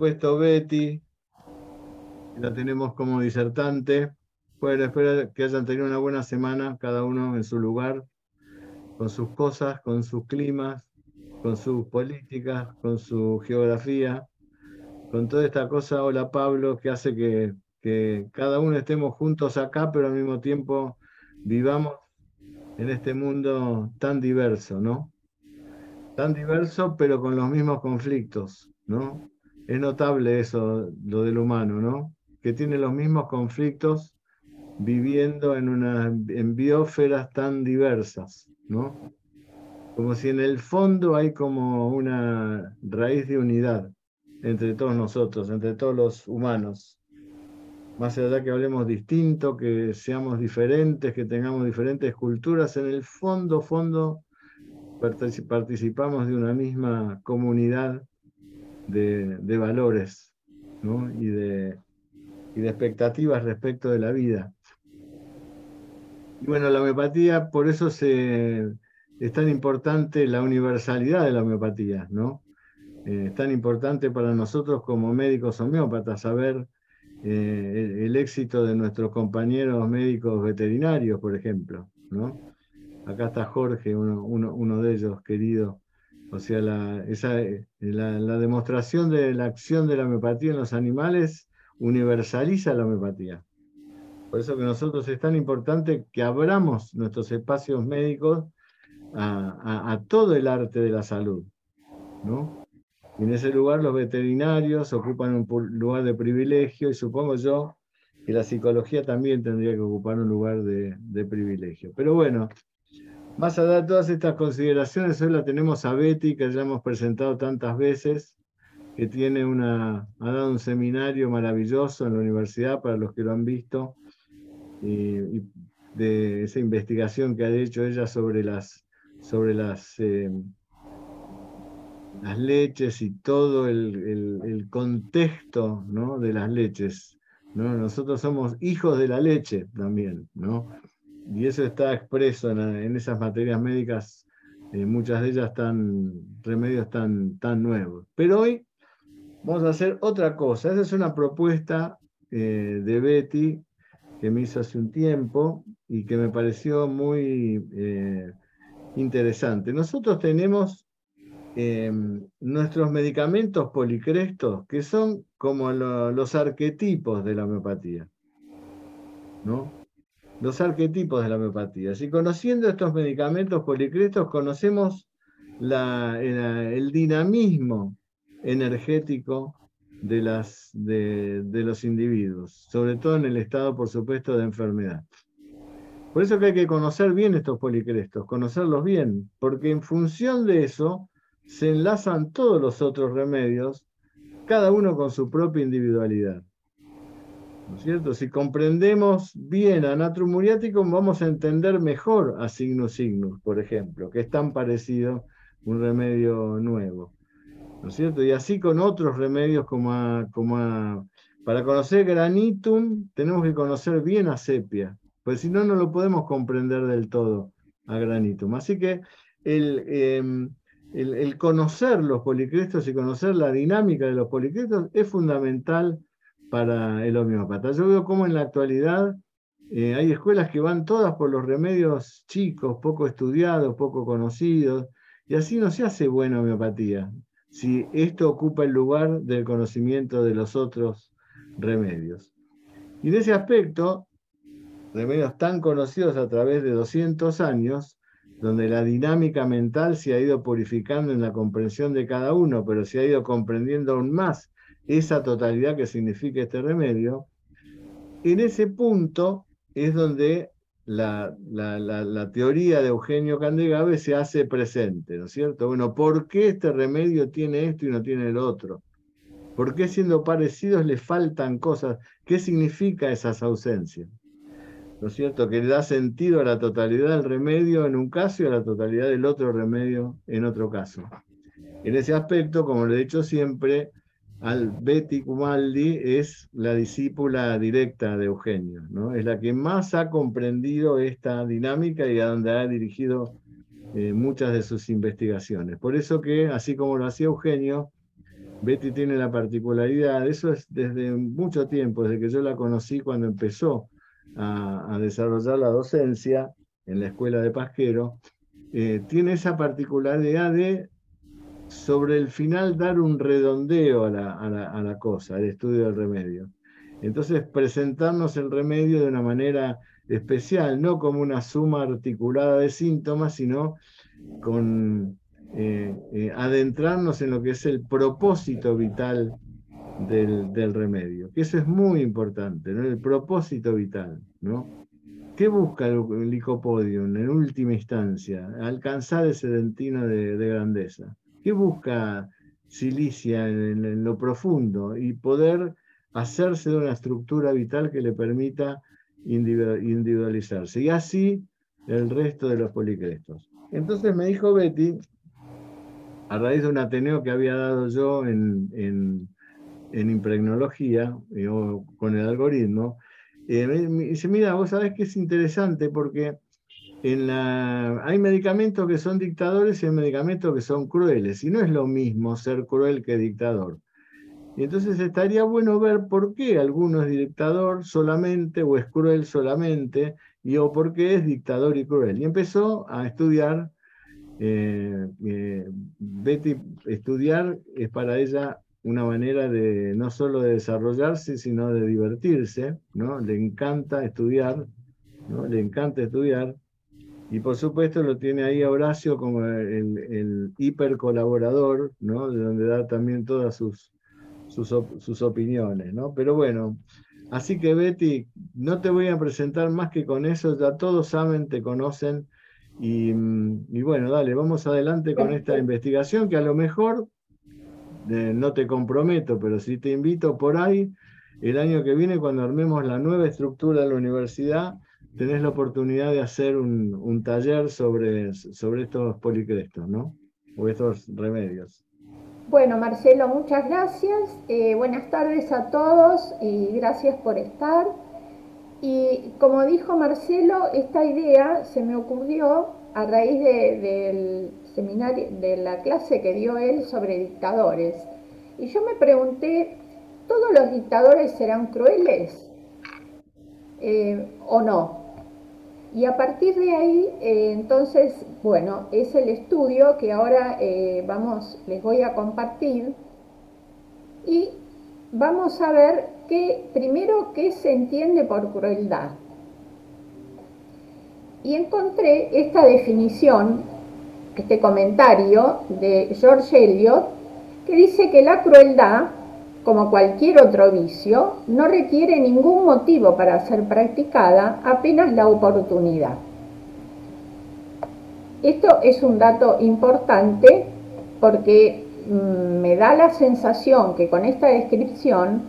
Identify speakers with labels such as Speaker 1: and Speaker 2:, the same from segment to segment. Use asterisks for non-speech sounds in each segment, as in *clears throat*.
Speaker 1: supuesto, Betty, la tenemos como disertante. Bueno, espero que hayan tenido una buena semana, cada uno en su lugar, con sus cosas, con sus climas, con sus políticas, con su geografía, con toda esta cosa, hola Pablo, que hace que, que cada uno estemos juntos acá, pero al mismo tiempo vivamos en este mundo tan diverso, ¿no? Tan diverso, pero con los mismos conflictos, ¿no? Es notable eso, lo del humano, ¿no? Que tiene los mismos conflictos viviendo en, una, en biosferas tan diversas, ¿no? Como si en el fondo hay como una raíz de unidad entre todos nosotros, entre todos los humanos. Más allá que hablemos distinto, que seamos diferentes, que tengamos diferentes culturas, en el fondo, fondo, participamos de una misma comunidad de, valores y, de, y de expectativas respecto de la vida. Y bueno, la homeopatía, por eso es tan importante la universalidad de la homeopatía, ¿no? Eh, es tan importante para nosotros como médicos homeópatas saber eh, el, éxito de nuestros compañeros médicos veterinarios, por ejemplo, ¿no? Acá está Jorge, uno, uno, de ellos, querido. O sea, la, esa, la, la demostración de la acción de la homeopatía en los animales universaliza la homeopatía. Por eso que nosotros es tan importante que abramos nuestros espacios médicos a, todo el arte de la salud. ¿no? En ese lugar los veterinarios ocupan un lugar de privilegio y supongo yo que la psicología también tendría que ocupar un lugar de, de privilegio. Pero bueno, más allá de todas estas consideraciones, hoy la tenemos a Betty, que ya hemos presentado tantas veces, que tiene una, ha dado un seminario maravilloso en la universidad para los que lo han visto, y, de esa investigación que ha hecho ella sobre las, sobre las, eh, leches y todo el, el, contexto ¿no? de las leches. ¿no? Nosotros somos hijos de la leche también, ¿no? Y eso está expreso en, esas materias médicas, eh, muchas de ellas tan remedios tan, tan nuevos. Pero hoy vamos a hacer otra cosa. Esa es una propuesta eh, de Betty que me hizo hace un tiempo y que me pareció muy eh, interesante. Nosotros tenemos em, nuestros medicamentos policrestos, que son como los arquetipos de la homeopatía. ¿no? Los arquetipos de la homeopatía. Si conociendo estos medicamentos policrestos, conocemos el dinamismo energético de, los individuos, sobre todo en el estado, por supuesto, de enfermedad. Por eso hay que conocer bien estos policrestos, conocerlos bien, porque en función de eso se enlazan todos los otros remedios, cada uno con su propia individualidad. ¿No es cierto? Si comprendemos bien a Natrum Muriaticum, vamos a entender mejor a Signus Signus, por ejemplo, que es tan parecido un remedio nuevo. ¿no cierto? Y así con otros remedios como, como para conocer granitum tenemos que conocer bien a sepia, pues si no, no lo podemos comprender del todo a granitum. Así que em, el, el, conocer los policrestos y conocer la dinámica de los policrestos es fundamental para el homeópata. Yo veo cómo en la actualidad eh, hay escuelas que van todas por los remedios chicos, poco estudiados, poco conocidos, y así no se hace buena homeopatía si esto ocupa el lugar del conocimiento de los otros remedios. Y en ese aspecto, remedios tan conocidos a través de 200 años, donde la dinámica mental se ha ido purificando en la comprensión de cada uno, pero se ha ido comprendiendo aún más esa totalidad que significa este remedio, en ese punto es donde la, la, teoría de Eugenio Candegave se hace presente, ¿no es cierto? Bueno, ¿por qué este remedio tiene esto y no tiene el otro? ¿Por qué siendo parecidos le faltan cosas? ¿Qué significa esas ausencias? ¿No es cierto? Que le da sentido a la totalidad del remedio en un caso y a la totalidad del otro remedio en otro caso. En ese aspecto, como le he dicho siempre, Betty Cumaldi es la discípula directa de Eugenio, ¿no? es la que más ha comprendido esta dinámica y a donde ha dirigido eh, muchas de sus investigaciones. Por eso que, así como lo hacía Eugenio, Betty tiene la particularidad, eso es desde mucho tiempo, desde que yo la conocí cuando empezó a, desarrollar la docencia en la escuela de Pasquero, eh, tiene esa particularidad de sobre el final dar un redondeo a la, a la cosa, al estudio del remedio. Entonces, presentarnos el remedio de una manera especial, no como una suma articulada de síntomas, sino con eh, eh, adentrarnos en lo que es el propósito vital del, remedio, que eso es muy importante, ¿no? el propósito vital. ¿no? ¿Qué busca el, licopodium en última instancia? Alcanzar ese dentino de, grandeza. ¿Qué busca Silicia en, lo profundo? Y poder hacerse de una estructura vital que le permita individualizarse. Y así el resto de los policrestos. Entonces me dijo Betty a raíz de un Ateneo que había dado yo en, en, impregnología, eh, con el algoritmo, eh, me, dice, mira, vos sabés que es interesante porque en la, hay medicamentos que son dictadores y hay medicamentos que son crueles, y no es lo mismo ser cruel que dictador. Y entonces estaría bueno ver por qué alguno es dictador solamente o es cruel solamente, y o por qué es dictador y cruel. Y empezó a estudiar eh, eh, Betty, estudiar es para ella una manera de no solo de desarrollarse, sino de divertirse, ¿no? Le encanta estudiar, ¿no? Le encanta estudiar. Y por supuesto lo tiene ahí a Horacio como el, el hiper colaborador, ¿no? De donde da también todas sus, sus, sus opiniones, ¿no? Pero bueno, así que Betty, no te voy a presentar más que con eso, ya todos saben, te conocen Mm, y, bueno, dale, vamos adelante con esta investigación que a lo mejor, eh, no te comprometo, pero sí te invito por ahí, el año que viene cuando armemos la nueva estructura de la universidad, tenés la oportunidad de hacer un, taller sobre, sobre estos policrestos, ¿no? O estos remedios.
Speaker 2: Bueno, Marcelo, muchas gracias. Eh, buenas tardes a todos y gracias por estar. Y como dijo Marcelo, esta idea se me ocurrió a raíz del seminario, de la clase que dio él sobre dictadores. Y yo me pregunté, ¿todos los dictadores serán crueles eh, o no? Y a partir de ahí, eh, entonces, bueno, es el estudio que ahora eh, vamos, les voy a compartir. Y vamos a ver que, primero, qué se entiende por crueldad. Y encontré esta definición, este comentario de George Eliot, que dice que la crueldad, como cualquier otro vicio, no requiere ningún motivo para ser practicada, apenas la oportunidad. Esto es un dato importante porque Mm, me da la sensación que con esta descripción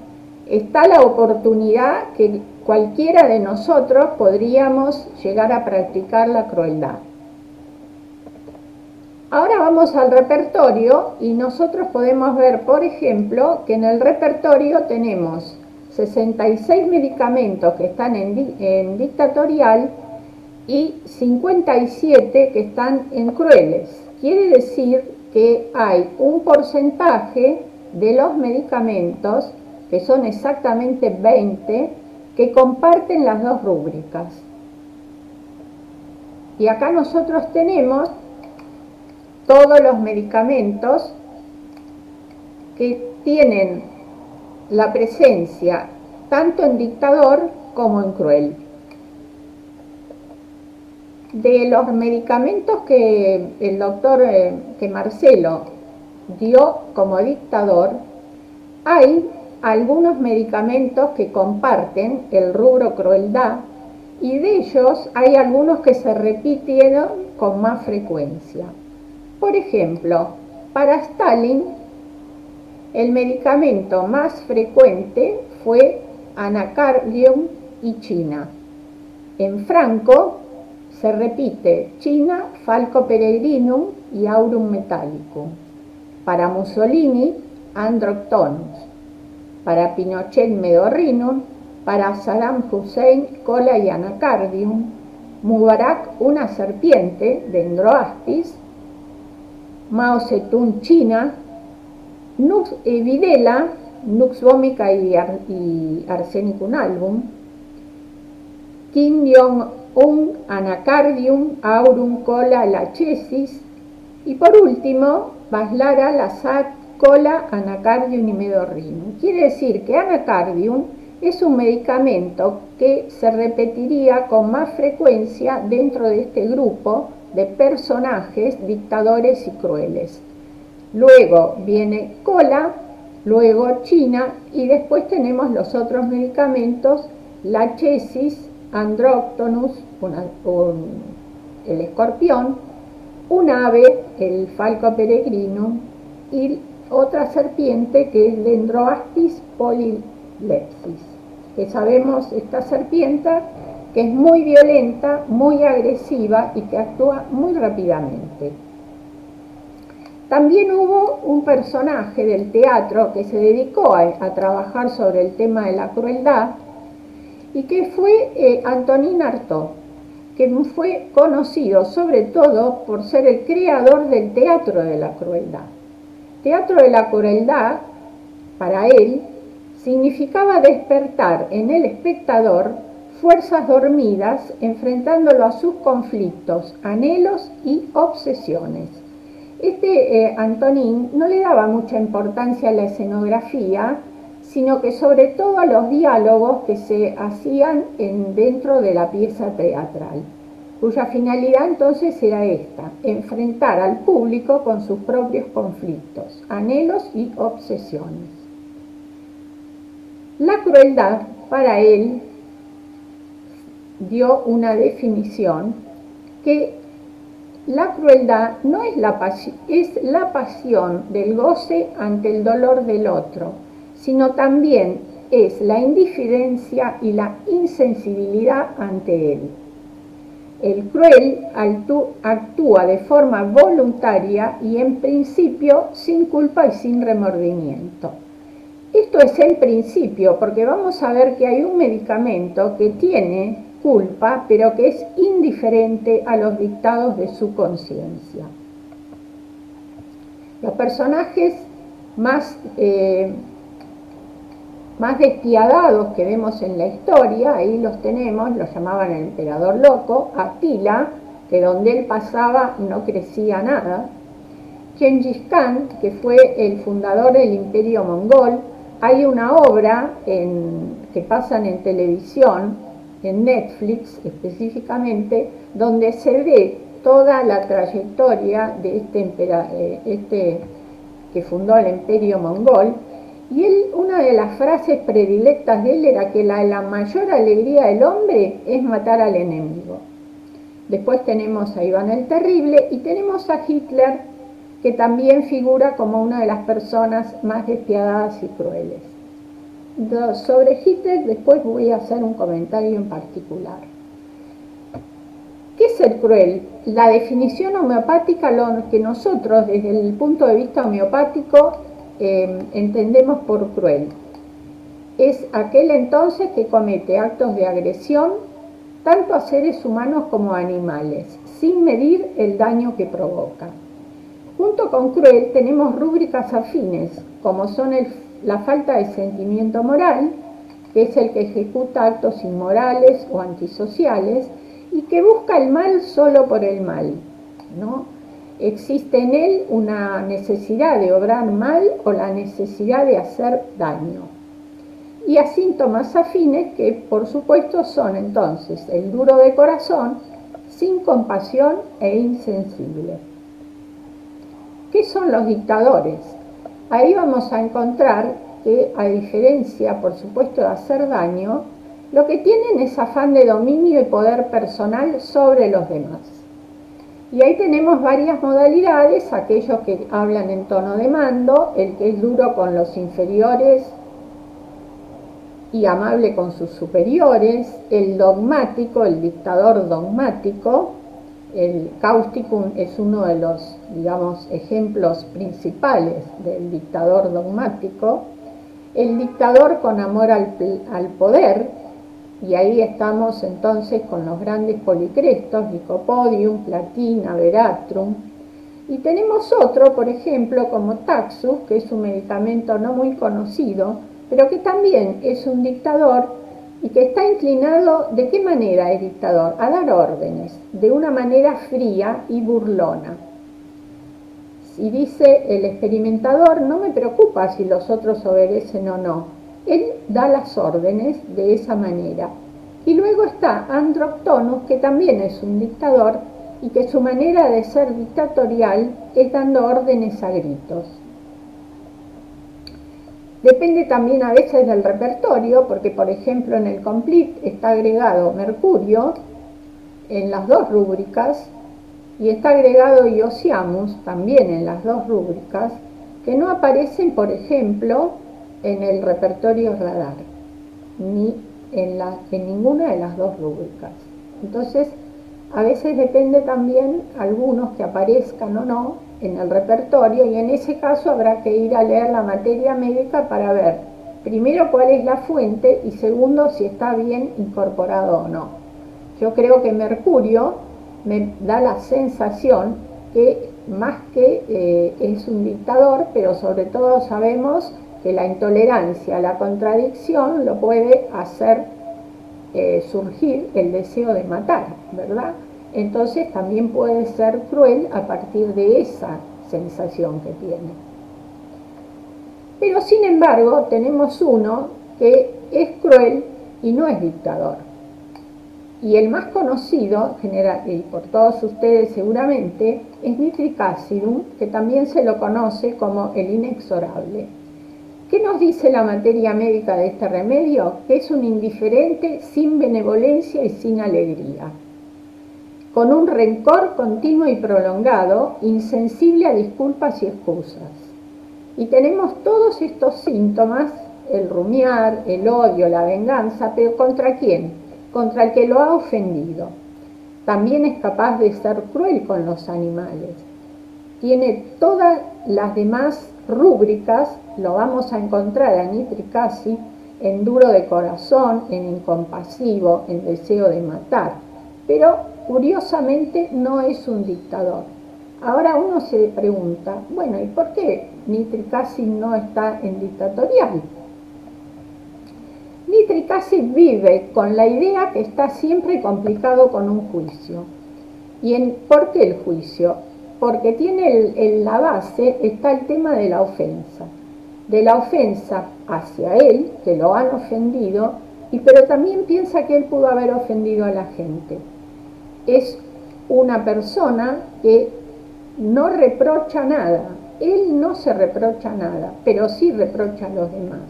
Speaker 2: está la oportunidad que cualquiera de nosotros podríamos llegar a practicar la crueldad. Ahora vamos al repertorio y nosotros podemos ver, por ejemplo, que en el repertorio tenemos 66 medicamentos que están en, en dictatorial y 57 que están en crueles. Quiere decir que hay un porcentaje de los medicamentos, que son exactamente 20, que comparten las dos rúbricas. Y acá nosotros tenemos todos los medicamentos que tienen la presencia tanto en dictador como en cruel de los medicamentos que el doctor, eh, que Marcelo dio como dictador, hay algunos medicamentos que comparten el rubro crueldad y de ellos hay algunos que se repitieron con más frecuencia. Por ejemplo, para Stalin el medicamento más frecuente fue anacardium y china. En Franco se repite China, Falco peregrinum y Aurum metallicum. Para Mussolini, Androctonus. Para Pinochet, Medorrinum. Para Saddam Hussein, Cola y Anacardium. Mubarak, una serpiente, Dendroaspis. Mao Zedong, China. Nux eh, Nux vomica y, Arsenicum album, Kim un Anacardium aurum cola lachesis y por último Baslara lasat cola anacardium y medorrinum. Quiere decir que anacardium es un medicamento que se repetiría con más frecuencia dentro de este grupo de personajes dictadores y crueles. Luego viene cola, luego China y después tenemos los otros medicamentos, la chesis, andróctonus, el escorpión, un ave, el falco peregrino y otra serpiente que es Dendroastis polylepsis que sabemos esta serpiente que es muy violenta, muy agresiva y que actúa muy rápidamente. También hubo un personaje del teatro que se dedicó a, trabajar sobre el tema de la crueldad y que fue eh, Antonin Artaud, que fue conocido sobre todo por ser el creador del teatro de la crueldad. Teatro de la crueldad, para él, significaba despertar en el espectador fuerzas dormidas enfrentándolo a sus conflictos, anhelos y obsesiones. Este eh, Antonín no le daba mucha importancia a la escenografía, sino que sobre todo a los diálogos que se hacían en, dentro de la pieza teatral, cuya finalidad entonces era esta, enfrentar al público con sus propios conflictos, anhelos y obsesiones. La crueldad para él dio una definición que la crueldad no es la, es la pasión del goce ante el dolor del otro, sino también es la indiferencia y la insensibilidad ante él. El cruel actúa de forma voluntaria y en principio sin culpa y sin remordimiento. Esto es el principio, porque vamos a ver que hay un medicamento que tiene culpa, pero que es indiferente a los dictados de su conciencia. Los personajes más, eh, más que vemos en la historia, ahí los tenemos, los llamaban el emperador loco, Atila, que donde él pasaba no crecía nada, Gengis Khan, que fue el fundador del imperio mongol, hay una obra que pasan en televisión, en Netflix específicamente, donde se ve toda la trayectoria de este, eh, este que fundó el imperio mongol, y él, una de las frases predilectas de él era que la, la mayor alegría del hombre es matar al enemigo. Después tenemos a Iván el Terrible y tenemos a Hitler que también figura como una de las personas más despiadadas y crueles. Sobre Hitler después voy a hacer un comentario en particular. ¿Qué es ser cruel? La definición homeopática, lo que nosotros desde el punto de vista homeopático em, entendemos por cruel, es aquel entonces que comete actos de agresión tanto a seres humanos como a animales, sin medir el daño que provoca. Junto con cruel tenemos rúbricas afines, como son la falta de sentimiento moral, que es el que ejecuta actos inmorales o antisociales y que busca el mal solo por el mal. ¿no? Existe en él una necesidad de obrar mal o la necesidad de hacer daño. Y a síntomas afines que por supuesto son entonces el duro de corazón, sin compasión e insensible. ¿Qué son los dictadores? Ahí vamos a encontrar que, a diferencia, por supuesto, de hacer daño, lo que tienen es afán de dominio y poder personal sobre los demás. Y ahí tenemos varias modalidades, aquellos que hablan en tono de mando, el que es duro con los inferiores y amable con sus superiores, el dogmático, el dictador dogmático, el cáusticum es uno de los, digamos, ejemplos principales del dictador dogmático. El dictador con amor al, poder, y ahí estamos entonces con los grandes policrestos, Licopodium, Platina, Veratrum, Y tenemos otro, por ejemplo, como Taxus, que es un medicamento no muy conocido, pero que también es un dictador y que está inclinado, ¿de qué manera es dictador? A dar órdenes, de una manera fría y burlona. Si dice el experimentador, no me preocupa si los otros obedecen o no. Él da las órdenes de esa manera. Y luego está Androctonus, que también es un dictador y que su manera de ser dictatorial es dando órdenes a gritos. Depende también a veces del repertorio, porque por ejemplo en el Complete está agregado Mercurio en las dos rúbricas y está agregado Iosiamus también en las dos rúbricas, que no aparecen por ejemplo en el repertorio radar, ni en, en ninguna de las dos rúbricas. Entonces, a veces depende también algunos que aparezcan o no en el repertorio y en ese caso habrá que ir a leer la materia médica para ver primero cuál es la fuente y segundo si está bien incorporado o no. Yo creo que Mercurio me da la sensación que más que eh, es un dictador, pero sobre todo sabemos que la intolerancia, la contradicción lo puede hacer eh, surgir el deseo de matar, ¿verdad? Entonces también puede ser cruel a partir de esa sensación que tiene. Pero sin embargo tenemos uno que es cruel y no es dictador. Y el más conocido, y por todos ustedes seguramente, es Nitricacidum, que también se lo conoce como el inexorable. ¿Qué nos dice la materia médica de este remedio? Que es un indiferente sin benevolencia y sin alegría, con un rencor continuo y prolongado, insensible a disculpas y excusas. Y tenemos todos estos síntomas, el rumiar, el odio, la venganza, pero ¿contra quién? Contra el que lo ha ofendido. También es capaz de ser cruel con los animales. Tiene todas las demás rúbricas lo vamos a encontrar a Nitricasi en duro de corazón, en incompasivo, en deseo de matar. Pero curiosamente no es un dictador. Ahora uno se pregunta, bueno, ¿y por qué Nitricasi no está en dictatorial? Nitricasi vive con la idea que está siempre complicado con un juicio. ¿Y por qué el juicio? porque tiene en la base está el tema de la ofensa, de la ofensa hacia él, que lo han ofendido, y pero también piensa que él pudo haber ofendido a la gente. Es una persona que no reprocha nada, él no se reprocha nada, pero sí reprocha a los demás.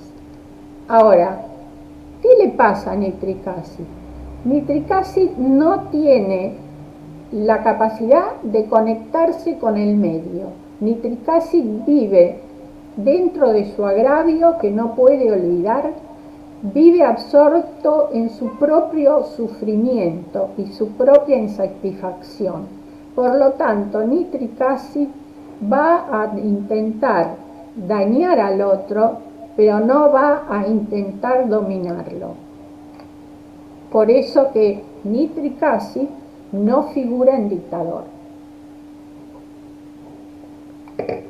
Speaker 2: Ahora, ¿qué le pasa a Nitricasi? Nitricasi no tiene la capacidad de conectarse con el medio. Nitricasi vive dentro de su agravio que no puede olvidar, vive absorto en su propio sufrimiento y su propia insatisfacción. Por lo tanto, Nitricasi va a intentar dañar al otro, pero no va a intentar dominarlo. Por eso que Nitricasi no figura en dictador.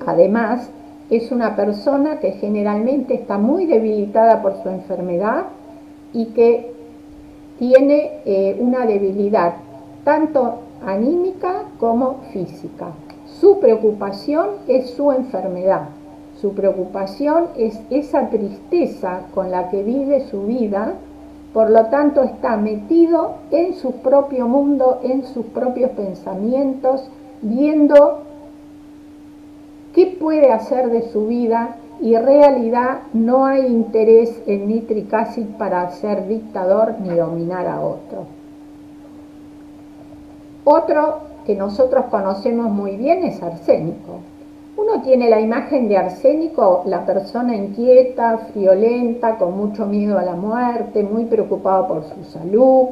Speaker 2: Además, es una persona que generalmente está muy debilitada por su enfermedad y que tiene eh, una debilidad tanto anímica como física. Su preocupación es su enfermedad, su preocupación es esa tristeza con la que vive su vida por lo tanto, está metido en su propio mundo, en sus propios pensamientos, viendo qué puede hacer de su vida y realidad no hay interés en Nitricacid para ser dictador ni dominar a otro. Otro que nosotros conocemos muy bien es arsénico. Uno tiene la imagen de arsénico, la persona inquieta, friolenta, con mucho miedo a la muerte, muy preocupado por su salud,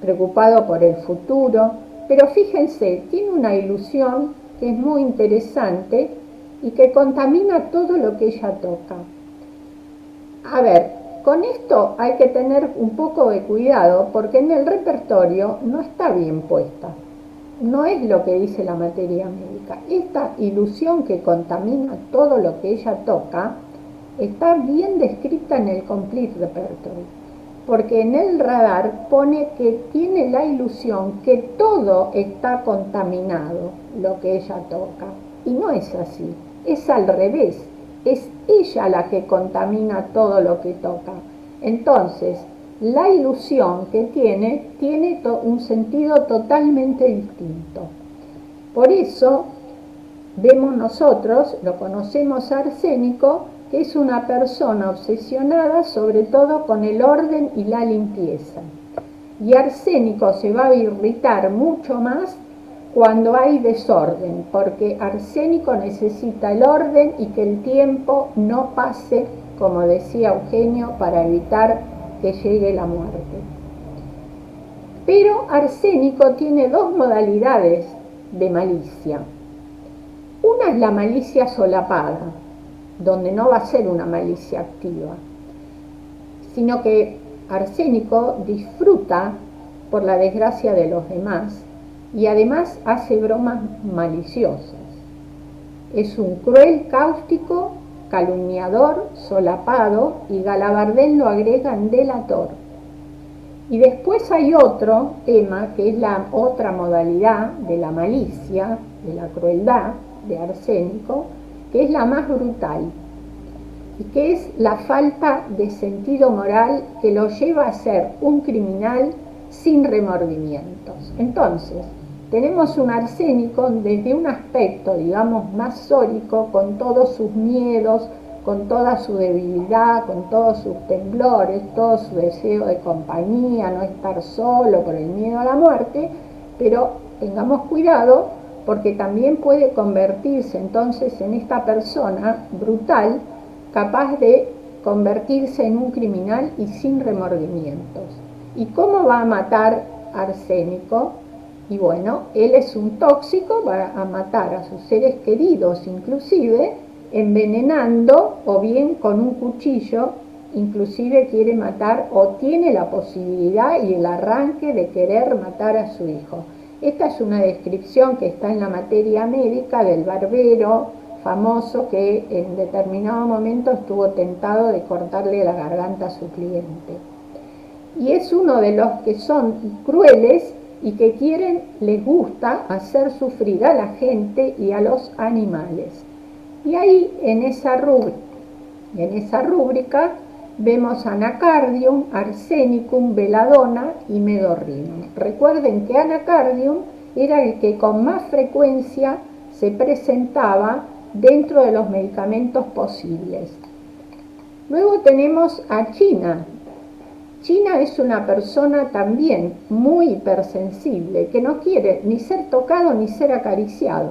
Speaker 2: preocupado por el futuro, pero fíjense, tiene una ilusión que es muy interesante y que contamina todo lo que ella toca. A ver, con esto hay que tener un poco de cuidado porque en el repertorio no está bien puesta. no es lo que dice la materia médica. Esta ilusión que contamina todo lo que ella toca está bien descrita en el Complete Repertory, porque en el radar pone que tiene la ilusión que todo está contaminado, lo que ella toca. Y no es así, es al revés, es ella la que contamina todo lo que toca. Entonces, la ilusión que tiene tiene un sentido totalmente distinto. Por eso vemos nosotros, lo conocemos a Arsénico, que es una persona obsesionada sobre todo con el orden y la limpieza. Y Arsénico se va a irritar mucho más cuando hay desorden, porque Arsénico necesita el orden y que el tiempo no pase, como decía Eugenio, para evitar que llegue la muerte. Pero arsénico tiene dos modalidades de malicia. Una es la malicia solapada, donde no va a ser una malicia activa, sino que arsénico disfruta por la desgracia de los demás y además hace bromas maliciosas. Es un cruel cáustico calumniador, solapado y Galabardén lo agregan delator. Y después hay otro tema que es la otra modalidad de la malicia, de la crueldad, de arsénico, que es la más brutal y que es la falta de sentido moral que lo lleva a ser un criminal sin remordimientos. Entonces, tenemos un arsénico desde un aspecto, digamos, más sólico, con todos sus miedos, con toda su debilidad, con todos sus temblores, todo su deseo de compañía, no estar solo por el miedo a la muerte, pero tengamos cuidado porque también puede convertirse entonces en esta persona brutal, capaz de convertirse en un criminal y sin remordimientos. ¿Y cómo va a matar arsénico? Y bueno, él es un tóxico, va a matar a sus seres queridos inclusive, envenenando o bien con un cuchillo, inclusive quiere matar o tiene la posibilidad y el arranque de querer matar a su hijo. Esta es una descripción que está en la materia médica del barbero famoso que en determinado momento estuvo tentado de cortarle la garganta a su cliente. Y es uno de los que son crueles y que quieren, les gusta hacer sufrir a la gente y a los animales. Y ahí en esa rúbrica, en esa rúbrica vemos anacardium, arsenicum, veladona y medorrinum. Recuerden que anacardium era el que con más frecuencia se presentaba dentro de los medicamentos posibles. Luego tenemos a China, China es una persona también muy hipersensible, que no quiere ni ser tocado ni ser acariciado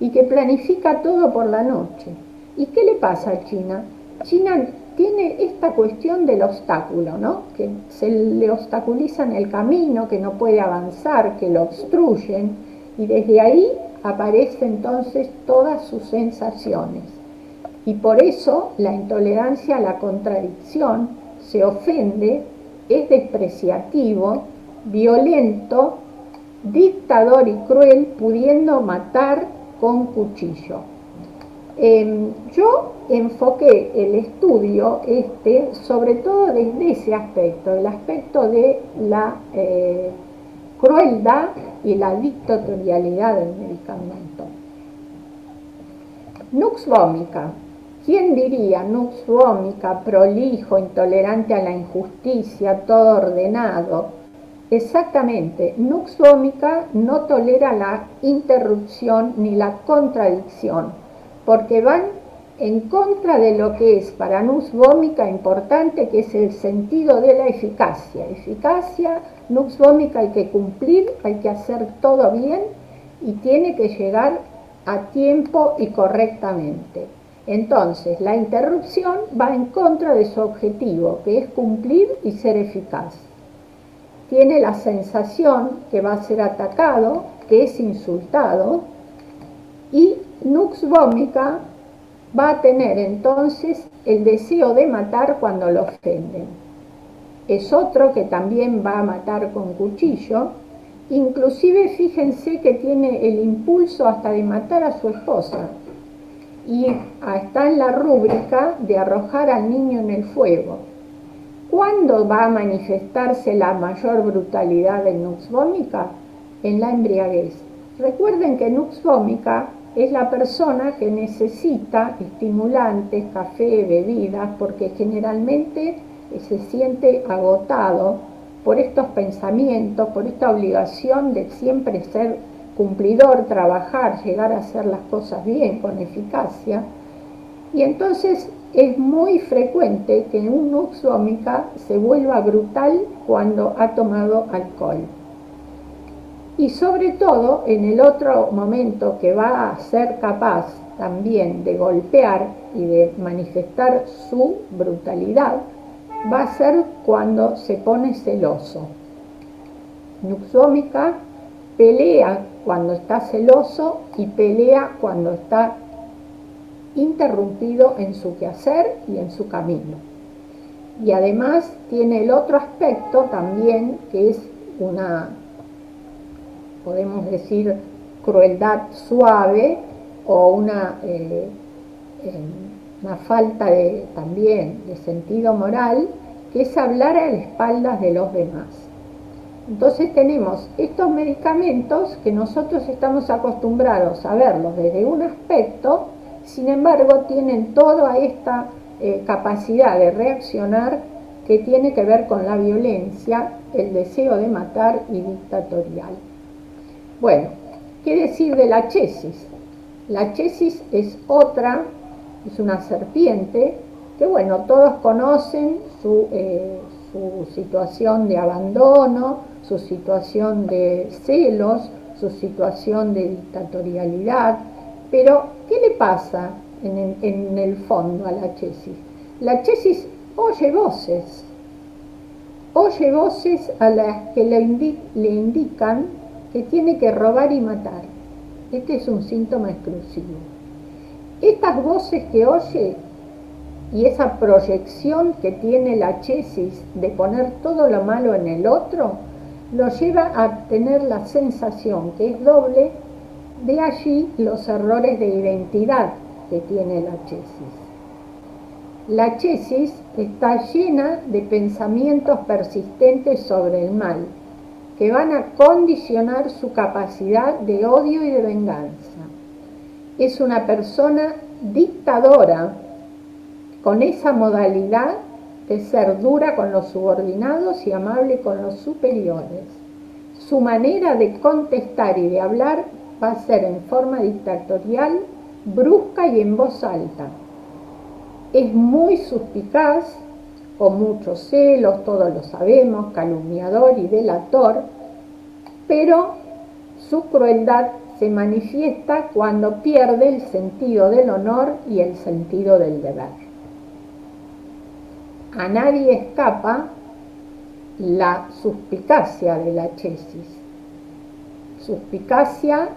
Speaker 2: y que planifica todo por la noche. ¿Y qué le pasa a China? China tiene esta cuestión del obstáculo, ¿no? Que se le obstaculizan el camino, que no puede avanzar, que lo obstruyen y desde ahí aparecen entonces todas sus sensaciones. Y por eso la intolerancia a la contradicción se ofende es despreciativo, violento, dictador y cruel, pudiendo matar con cuchillo. Em, yo enfoqué el estudio este sobre todo desde ese aspecto, el aspecto de la eh, crueldad y la dictatorialidad del medicamento. Nux vomica, ¿Quién diría nux vomica, prolijo, intolerante a la injusticia, todo ordenado? Exactamente, nux vomica no tolera la interrupción ni la contradicción, porque van en contra de lo que es para nux vomica importante, que es el sentido de la eficacia. Eficacia, nux vomica hay que cumplir, hay que hacer todo bien y tiene que llegar a tiempo y correctamente. Entonces, la interrupción va en contra de su objetivo, que es cumplir y ser eficaz. Tiene la sensación que va a ser atacado, que es insultado, y nux vomica va a tener entonces el deseo de matar cuando lo ofenden. Es otro que también va a matar con cuchillo Inclusive fíjense que tiene el impulso hasta de matar a su esposa y está en la rúbrica de arrojar al niño en el fuego. ¿Cuándo va a manifestarse la mayor brutalidad de nux vomica? En la embriaguez. Recuerden que nux vomica es la persona que necesita estimulantes, café, bebidas, porque generalmente se siente agotado por estos pensamientos, por esta obligación de siempre ser cumplidor, trabajar, llegar a hacer las cosas bien, con eficacia. Y entonces es muy frecuente que un nux se vuelva brutal cuando ha tomado alcohol. Y sobre todo en el otro momento que va a ser capaz también de golpear y de manifestar su brutalidad, va a ser cuando se pone celoso. Nuxómica pelea cuando está celoso y pelea cuando está interrumpido en su quehacer y en su camino. Y además tiene el otro aspecto también que es una, podemos decir, crueldad suave o una, eh, una falta de, también de sentido moral, que es hablar a las espaldas de los demás. Entonces tenemos estos medicamentos que nosotros estamos acostumbrados a verlos desde un aspecto, sin embargo tienen toda esta eh, capacidad de reaccionar que tiene que ver con la violencia, el deseo de matar y dictatorial. Bueno, ¿qué decir de la chesis? La chesis es otra, es una serpiente que bueno, todos conocen su, eh, su situación de abandono, su situación de celos, su situación de dictatorialidad. Pero, ¿qué le pasa en el, fondo a la chesis? La chesis oye voces, oye voces a las que le, le indican que tiene que robar y matar. Este es un síntoma exclusivo. Estas voces que oye y esa proyección que tiene la chesis de poner todo lo malo en el otro, lo lleva a tener la sensación que es doble, de allí los errores de identidad que tiene la chesis. La chesis está llena de pensamientos persistentes sobre el mal, que van a condicionar su capacidad de odio y de venganza. Es una persona dictadora con esa modalidad de ser dura con los subordinados y amable con los superiores. Su manera de contestar y de hablar va a ser en forma dictatorial, brusca y en voz alta. Es muy suspicaz, con muchos celos, todos lo sabemos, calumniador y delator, pero su crueldad se manifiesta cuando pierde el sentido del honor y el sentido del deber a nadie escapa la suspicacia de la chesis. Suspicacia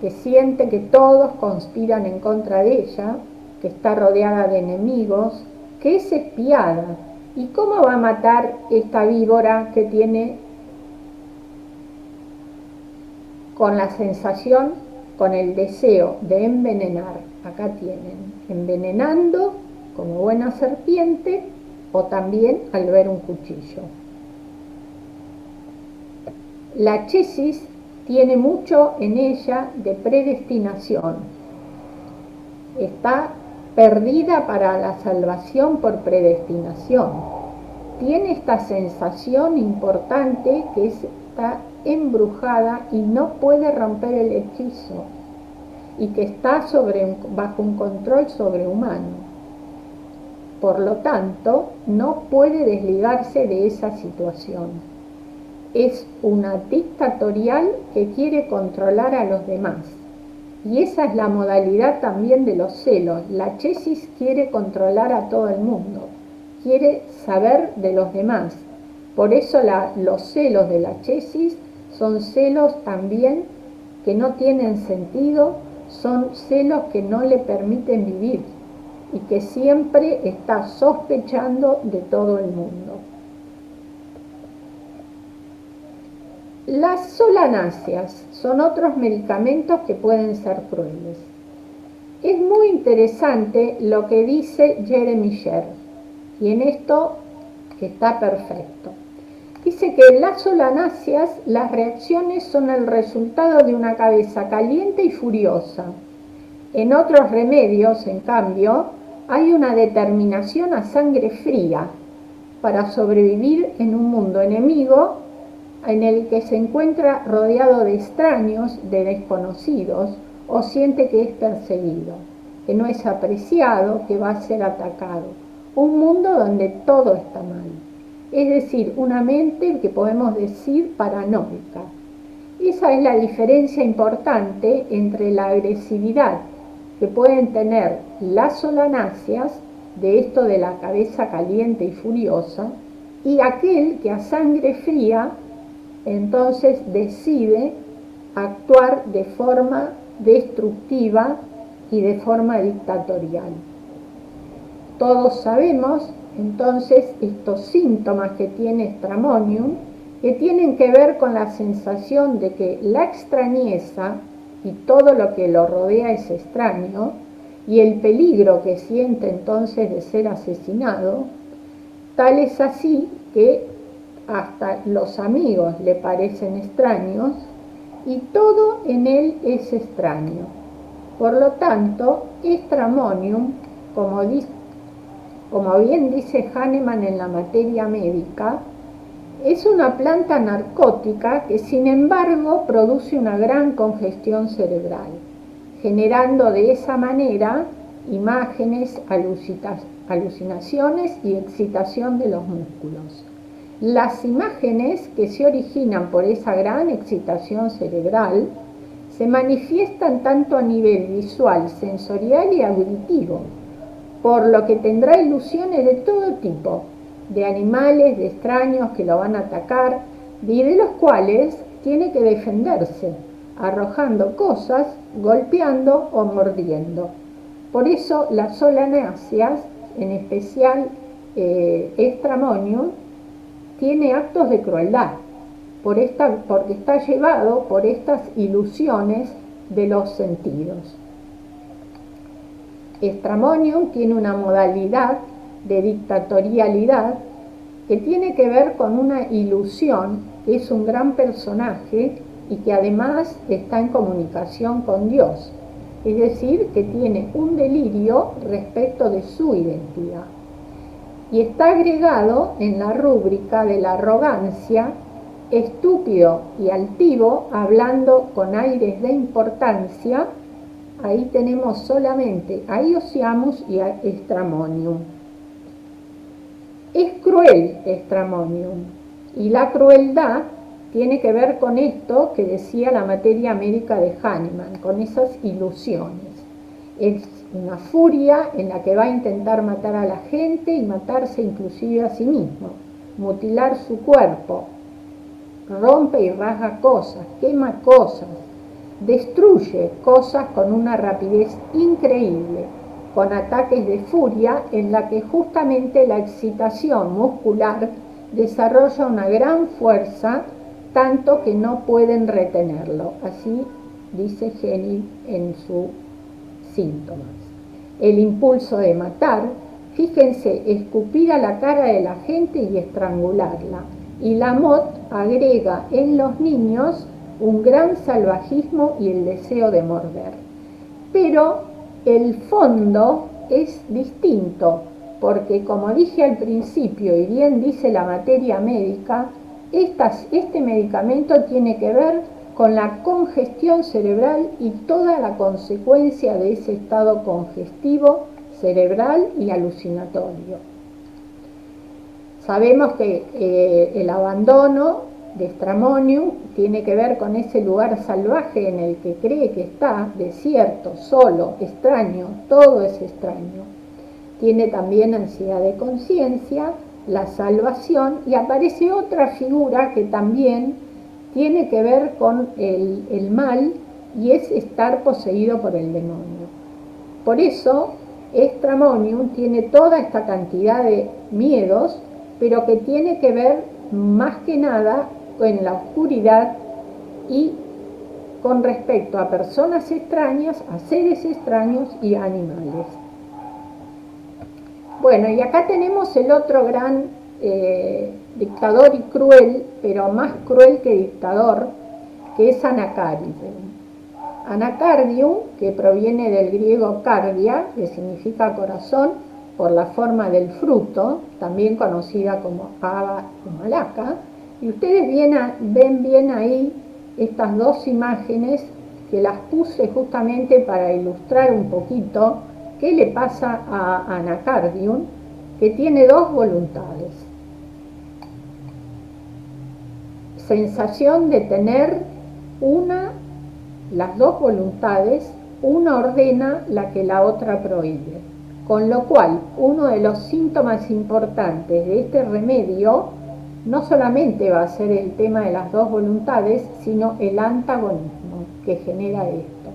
Speaker 2: que siente que todos conspiran en contra de ella, que está rodeada de enemigos, que es espiada. ¿Y cómo va a matar esta víbora que tiene con la sensación, con el deseo de envenenar? Acá tienen, envenenando como buena serpiente o también al ver un cuchillo. La chesis tiene mucho en ella de predestinación. Está perdida para la salvación por predestinación. Tiene esta sensación importante que está embrujada y no puede romper el hechizo y que está bajo un control sobrehumano. Por lo tanto, no puede desligarse de esa situación. Es una dictatorial que quiere controlar a los demás. Y esa es la modalidad también de los celos. La chesis quiere controlar a todo el mundo, quiere saber de los demás. Por eso los celos de la chesis son celos también que no tienen sentido, son celos que no le permiten vivir y que siempre está sospechando de todo el mundo. Las solanáceas son otros medicamentos que pueden ser crueles. Es muy interesante lo que dice Jeremy Sher, y en esto está perfecto. Dice que en las solanáceas las reacciones son el resultado de una cabeza caliente y furiosa. En otros remedios, en cambio, hay una determinación a sangre fría para sobrevivir en un mundo enemigo en el que se encuentra rodeado de extraños, de desconocidos, o siente que es perseguido, que no es apreciado, que va a ser atacado. Un mundo donde todo está mal. Es decir, una mente que podemos decir paranoica. Esa es la diferencia importante entre la agresividad que pueden tener las solanáceas, de esto de la cabeza caliente y furiosa, y aquel que a sangre fría entonces decide actuar de forma destructiva y de forma dictatorial. Todos sabemos entonces estos síntomas que tiene Stramonium que tienen que ver con la sensación de que la extrañeza y todo lo que lo rodea es extraño y el peligro que siente entonces de ser asesinado, tal es así que hasta los amigos le parecen extraños y todo en él es extraño. Por lo tanto, estramonium, como, como bien dice Hahnemann en la materia médica, es una planta narcótica que sin embargo produce una gran congestión cerebral, generando de esa manera imágenes, alucinaciones y excitación de los músculos. Las imágenes que se originan por esa gran excitación cerebral se manifiestan tanto a nivel visual, sensorial y auditivo, por lo que tendrá ilusiones de todo tipo, de animales, de extraños que lo van a atacar, y de los cuales tiene que defenderse, arrojando cosas, golpeando o mordiendo. Por eso las solanáceas, en especial eh, estramonio, tiene actos de crueldad, por esta, porque está llevado por estas ilusiones de los sentidos. Estramonium tiene una modalidad de dictatorialidad que tiene que ver con una ilusión que es un gran personaje y que además está en comunicación con Dios, es decir, que tiene un delirio respecto de su identidad. Y está agregado en la rúbrica de la arrogancia, estúpido y altivo, hablando con aires de importancia, ahí tenemos solamente a Iosiamus y a Estramonium. Es cruel Estramonium y la crueldad tiene que ver con esto que decía la materia médica de Hahnemann, con esas ilusiones. Es una furia en la que va a intentar matar a la gente y matarse inclusive a sí mismo, mutilar su cuerpo, rompe y rasga cosas, quema cosas, destruye cosas con una rapidez increíble, con ataques de furia en la que justamente la excitación muscular desarrolla una gran fuerza, tanto que no pueden retenerlo. Así dice Jenny en sus síntomas el impulso de matar, fíjense, escupir a la cara de la gente y estrangularla. Y la MOT agrega en los niños un gran salvajismo y el deseo de morder. Pero el fondo es distinto, porque como dije al principio y bien dice la materia médica, este medicamento tiene que ver con la congestión cerebral y toda la consecuencia de ese estado congestivo cerebral y alucinatorio. Sabemos que eh, el abandono de Stramonium tiene que ver con ese lugar salvaje en el que cree que está, desierto, solo, extraño, todo es extraño. Tiene también ansiedad de conciencia, la salvación y aparece otra figura que también tiene que ver con el, mal y es estar poseído por el demonio. Por eso, Estramonium tiene toda esta cantidad de miedos, pero que tiene que ver más que nada en la oscuridad y con respecto a personas extrañas, a seres extraños y animales. Bueno, y acá tenemos el otro gran eh, dictador y cruel, pero más cruel que dictador, que es Anacardium. Anacardium, que proviene del griego cardia, que significa corazón, por la forma del fruto, también conocida como haba o malaca, y ustedes ven bien ahí estas dos imágenes que las puse justamente para ilustrar un poquito qué le pasa a Anacardium, que tiene dos voluntades. Sensación de tener una, las dos voluntades, una ordena la que la otra prohíbe. Con lo cual, uno de los síntomas importantes de este remedio no solamente va a ser el tema de las dos voluntades, sino el antagonismo que genera esto.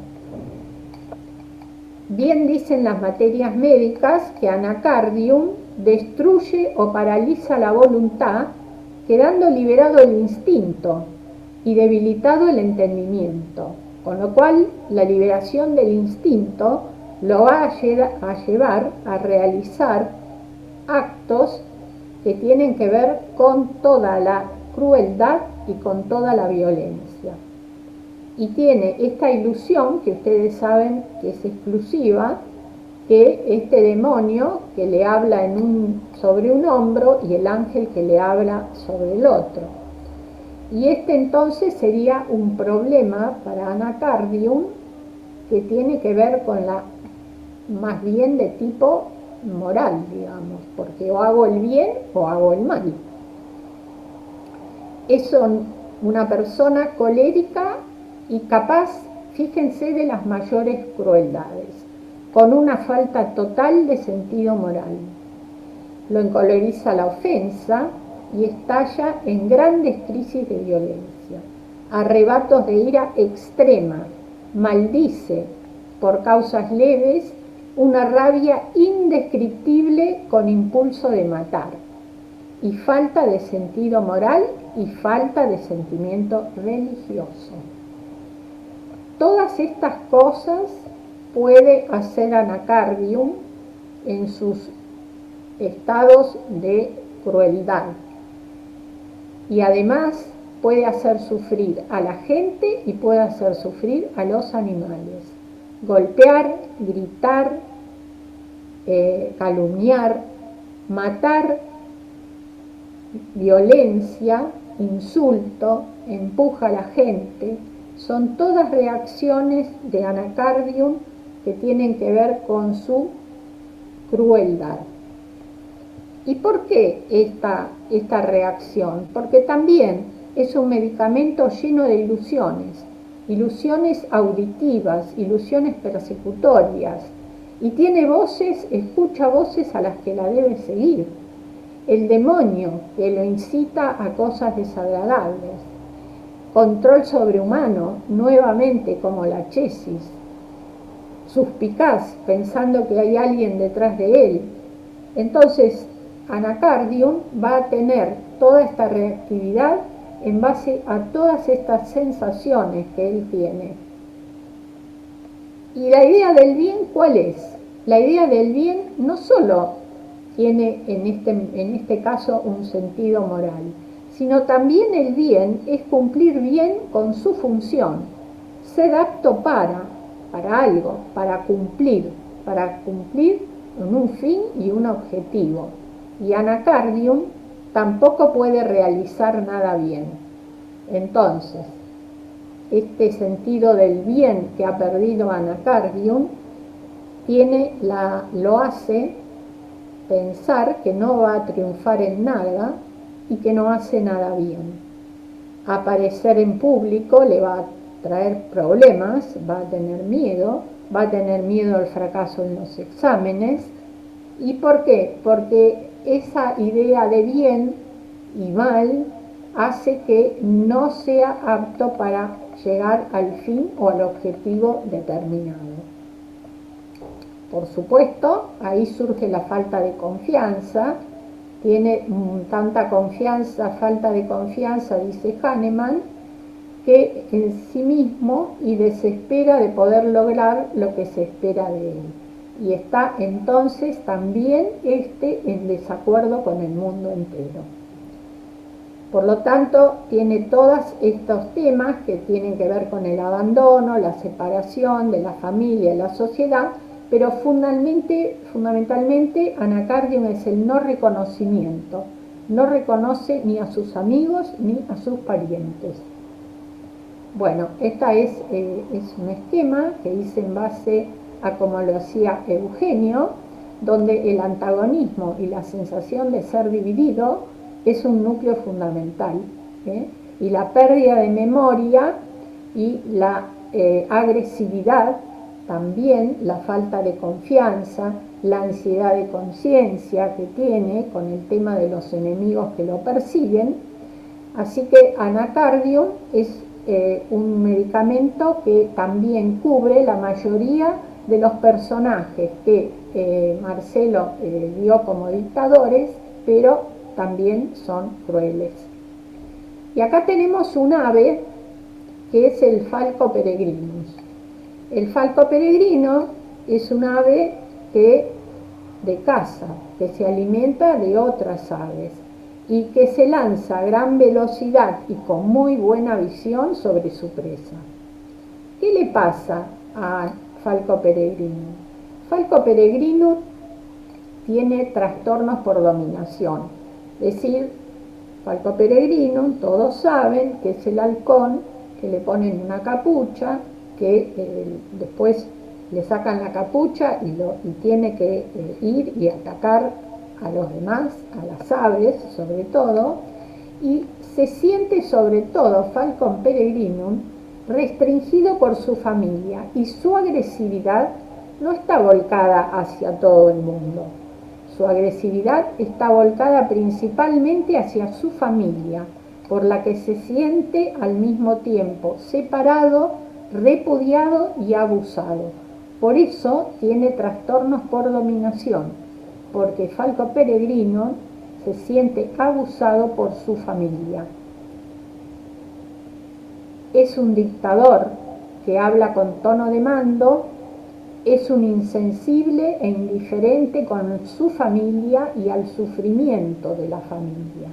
Speaker 2: Bien dicen las materias médicas que anacardium destruye o paraliza la voluntad, quedando liberado el instinto y debilitado el entendimiento, con lo cual la liberación del instinto lo va a llevar a realizar actos que tienen que ver con toda la crueldad y con toda la violencia. Y tiene esta ilusión, que ustedes saben que es exclusiva, que este demonio que le habla sobre un hombro y el ángel que le habla sobre el otro. Y este entonces sería un problema para Anacardium que tiene que ver con la más bien de tipo moral, digamos, porque o hago el bien o hago el mal. Es una persona colérica y capaz, fíjense, de las mayores crueldades, con una falta total de sentido moral. Lo encoleriza la ofensa y estalla en grandes crisis de violencia, arrebatos de ira extrema, maldice por causas leves una rabia indescriptible con impulso de matar, y falta de sentido moral y falta de sentimiento religioso. Todas estas cosas puede hacer Anacardium en sus estados de crueldad. Y además puede hacer sufrir a la gente y puede hacer sufrir a los animales golpear, gritar, eh, calumniar, matar, violencia, insulto, empuja a la gente, son todas reacciones de anacardium que tienen que ver con su crueldad. ¿Y por qué esta, esta reacción? Porque también es un medicamento lleno de ilusiones ilusiones auditivas, ilusiones persecutorias, y tiene voces, escucha voces a las que la debe seguir. El demonio que lo incita a cosas desagradables. Control sobrehumano, nuevamente como la chesis. Suspicaz, pensando que hay alguien detrás de él. Entonces, Anacardium va a tener toda esta reactividad en base a todas estas sensaciones que él tiene. Y la idea del bien, ¿cuál es? La idea del bien no solo tiene en este, en este caso un sentido moral, sino también el bien es cumplir bien con su función, ser apto para, para algo, para cumplir, para cumplir con un fin y un objetivo. Y anacardium tampoco puede realizar nada bien. Entonces, este sentido del bien que ha perdido Anacardium tiene la, lo hace pensar que no va a triunfar en nada y que no hace nada bien. Aparecer en público le va a traer problemas, va a tener miedo, va a tener miedo al fracaso en los exámenes. ¿Y por qué? Porque esa idea de bien y mal hace que no sea apto para llegar al fin o al objetivo determinado. Por supuesto, ahí surge la falta de confianza, tiene mm, tanta confianza, falta de confianza, dice Hahnemann, que en sí mismo y desespera de poder lograr lo que se espera de él. Y está entonces también este en desacuerdo con el mundo entero. Por lo tanto, tiene todos estos temas que tienen que ver con el abandono, la separación de la familia y la sociedad, pero fundamentalmente, fundamentalmente Anacardium es el no reconocimiento. No reconoce ni a sus amigos ni a sus parientes. Bueno, este es, eh, es un esquema que hice en base a como lo hacía Eugenio, donde el antagonismo y la sensación de ser dividido es un núcleo fundamental. ¿eh? Y la pérdida de memoria y la eh, agresividad también la falta de confianza, la ansiedad de conciencia que tiene con el tema de los enemigos que lo persiguen. Así que anacardio es eh, un medicamento que también cubre la mayoría de los personajes que Marcelo eh, dio como dictadores, pero también son crueles. Y acá tenemos un ave que es el falco peregrinus. El falco peregrino es un ave que, de caza, que se alimenta de otras aves y que se lanza a gran velocidad y con muy buena visión sobre su presa. ¿Qué le pasa a Falco peregrino? Falco peregrino tiene trastornos por dominación, decir, Falco peregrino, todos saben que es el halcón que le ponen una capucha que eh, después le sacan la capucha y, tiene que eh, ir y atacar a los demás, a las aves sobre todo, y se siente sobre todo Falcon peregrinum restringido por su familia y su agresividad no está volcada hacia todo el mundo. Su agresividad está volcada principalmente hacia su familia, por la que se siente al mismo tiempo separado repudiado y abusado. Por eso tiene trastornos por dominación, porque Falco Peregrino se siente abusado por su familia. Es un dictador que habla con tono de mando, es un insensible e indiferente con su familia y al sufrimiento de la familia.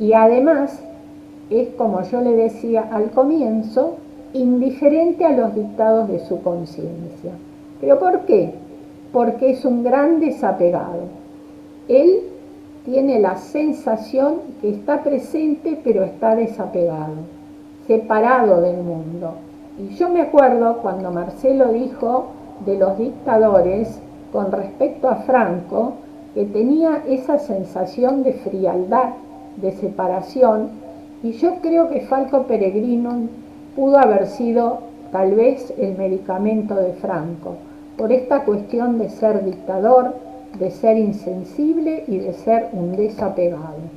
Speaker 2: Y además es, como yo le decía al comienzo, indiferente a los dictados de su conciencia. ¿Pero por qué? Porque es un gran desapegado. Él tiene la sensación que está presente pero está desapegado, separado del mundo. Y yo me acuerdo cuando Marcelo dijo de los dictadores con respecto a Franco, que tenía esa sensación de frialdad, de separación, y yo creo que Falco Peregrino pudo haber sido tal vez el medicamento de Franco, por esta cuestión de ser dictador, de ser insensible y de ser un desapegado.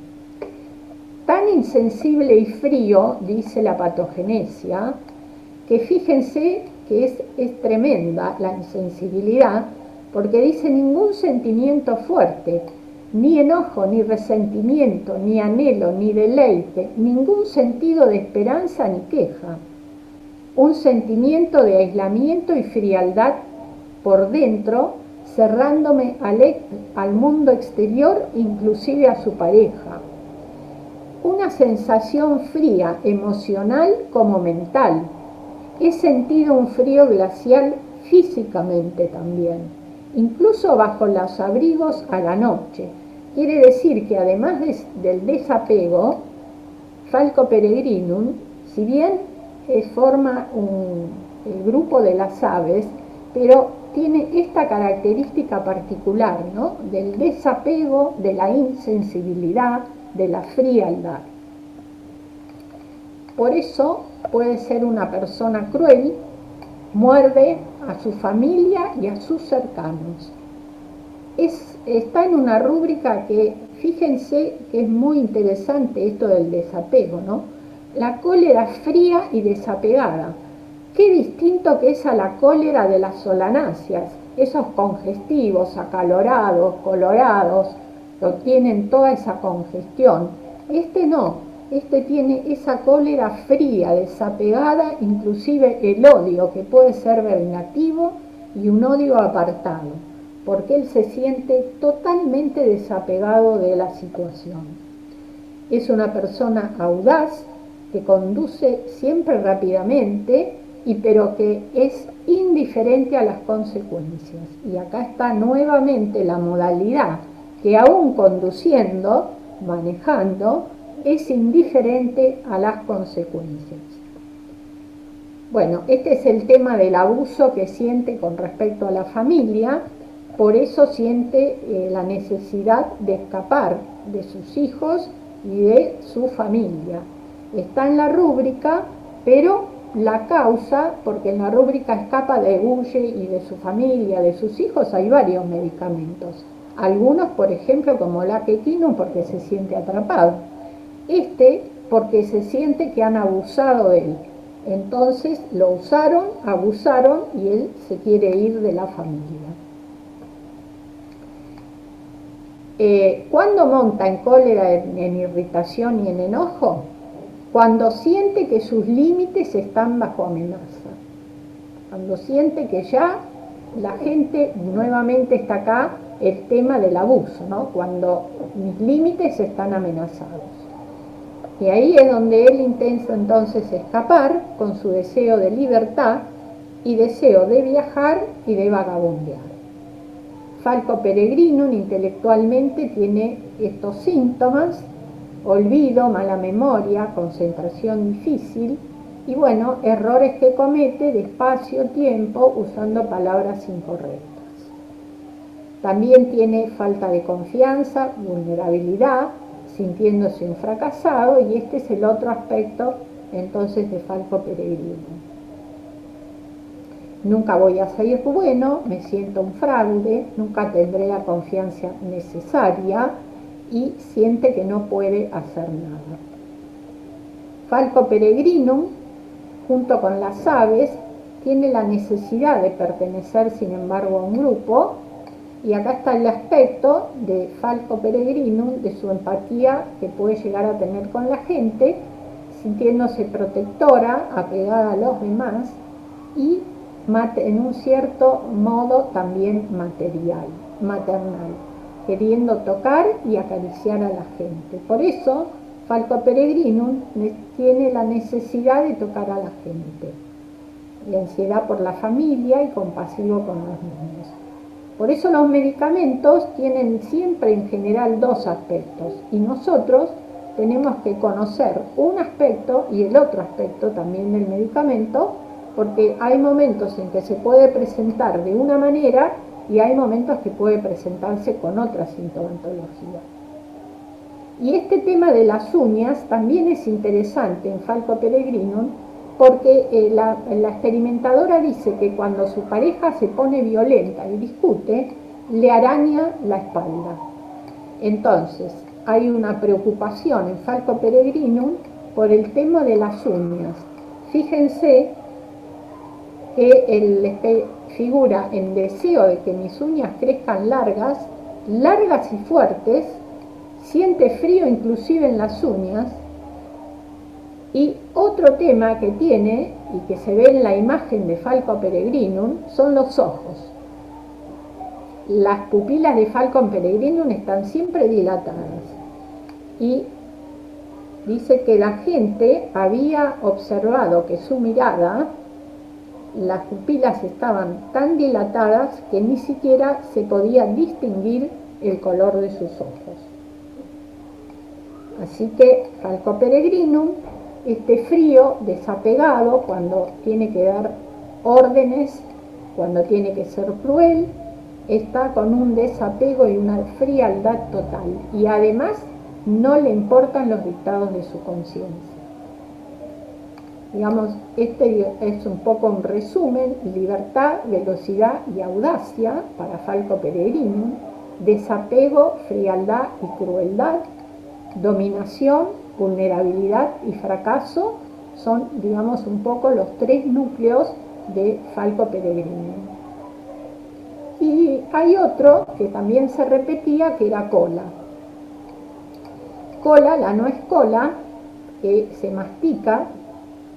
Speaker 2: Tan insensible y frío, dice la patogenesia, que fíjense que es, es tremenda la insensibilidad, porque dice ningún sentimiento fuerte, ni enojo, ni resentimiento, ni anhelo, ni deleite, ningún sentido de esperanza ni queja un sentimiento de aislamiento y frialdad por dentro, cerrándome al, mundo exterior, inclusive a su pareja. Una sensación fría, emocional como mental. He sentido un frío glacial físicamente también, incluso bajo los abrigos a la noche. Quiere decir que además del desapego, Falco Peregrinum, si bien forma el grupo de las aves, pero tiene esta característica particular, ¿no? Del desapego, de la insensibilidad, de la frialdad. Por eso puede ser una persona cruel, muerde a su familia y a sus cercanos. Es, está en una rúbrica que, fíjense que es muy interesante esto del desapego, ¿no? la cólera fría y desapegada. Qué distinto que es a la cólera de las solanáceas, esos congestivos, acalorados, colorados, lo tienen toda esa congestión. Este no, este tiene esa cólera fría, desapegada, inclusive el odio, que puede ser vengativo y un odio apartado, porque él se siente totalmente desapegado de la situación. Es una persona audaz que conduce siempre rápidamente y pero que es indiferente a las consecuencias. Y acá está nuevamente la modalidad que aún conduciendo, manejando, es indiferente a las consecuencias. Bueno, este es el tema del abuso que siente con respecto a la familia, por eso siente eh, la necesidad de escapar de sus hijos y de su familia. Está en la rúbrica, pero la causa, porque en la rúbrica escapa de huye y de su familia, de sus hijos, hay varios medicamentos. Algunos, por ejemplo, como la quequino, porque se siente atrapado. Este, porque se siente que han abusado él. Entonces lo usaron, abusaron y él se quiere ir de la familia. Eh, ¿Cuándo monta en cólera, en irritación y en enojo? Cuando siente que sus límites están bajo amenaza. Cuando siente que ya la gente nuevamente está acá el tema del abuso, ¿no? Cuando mis límites están amenazados. Y ahí es donde él intenta entonces escapar con su deseo de libertad y deseo de viajar y de vagabundear. Falco Peregrino intelectualmente tiene estos síntomas, olvido, mala memoria, concentración difícil y bueno, errores que comete despacio, tiempo, usando palabras incorrectas. También tiene falta de confianza, vulnerabilidad, sintiéndose un fracasado y este es el otro aspecto entonces de Falco Peregrino. Nunca voy a ser bueno, me siento un fraude, nunca tendré la confianza necesaria y siente que no puede hacer nada. Falco Peregrino, junto con las aves, tiene la necesidad de pertenecer, sin embargo, a un grupo y acá está el aspecto de Falco Peregrino, de su empatía que puede llegar a tener con la gente, sintiéndose protectora, apegada a los demás y en un cierto modo también material, maternal, queriendo tocar y acariciar a la gente. Por eso Falco Peregrino tiene la necesidad de tocar a la gente, y ansiedad por la familia y compasivo con los niños. Por eso los medicamentos tienen siempre en general dos aspectos y nosotros tenemos que conocer un aspecto y el otro aspecto también del medicamento porque hay momentos en que se puede presentar de una manera y hay momentos que puede presentarse con otra sintomatología. Y este tema de las uñas también es interesante en Falco Peregrino porque eh, la, experimentadora dice que cuando su pareja se pone violenta y discute, le araña la espalda. Entonces, hay una preocupación en Falco Peregrinum por el tema de las uñas. Fíjense que él figura en deseo de que mis uñas crezcan largas, largas y fuertes, siente frío inclusive en las uñas, y otro tema que tiene y que se ve en la imagen de Falco Peregrinum son los ojos. Las pupilas de Falcon Peregrinum están siempre dilatadas y dice que la gente había observado que su mirada, las pupilas estaban tan dilatadas que ni siquiera se podía distinguir el color de sus ojos. Así que Falco Peregrinum este frío desapegado cuando tiene que dar órdenes, cuando tiene que ser cruel, está con un desapego y una frialdad total. Y además no le importan los dictados de su conciencia. Digamos, este es un poco un resumen, libertad, velocidad y audacia para Falco Peregrino, desapego, frialdad y crueldad, dominación, vulnerabilidad y fracaso son, digamos, un poco los tres núcleos de Falco Peregrino. Y hay otro que también se repetía, que era cola. cola, la no es cola, que se mastica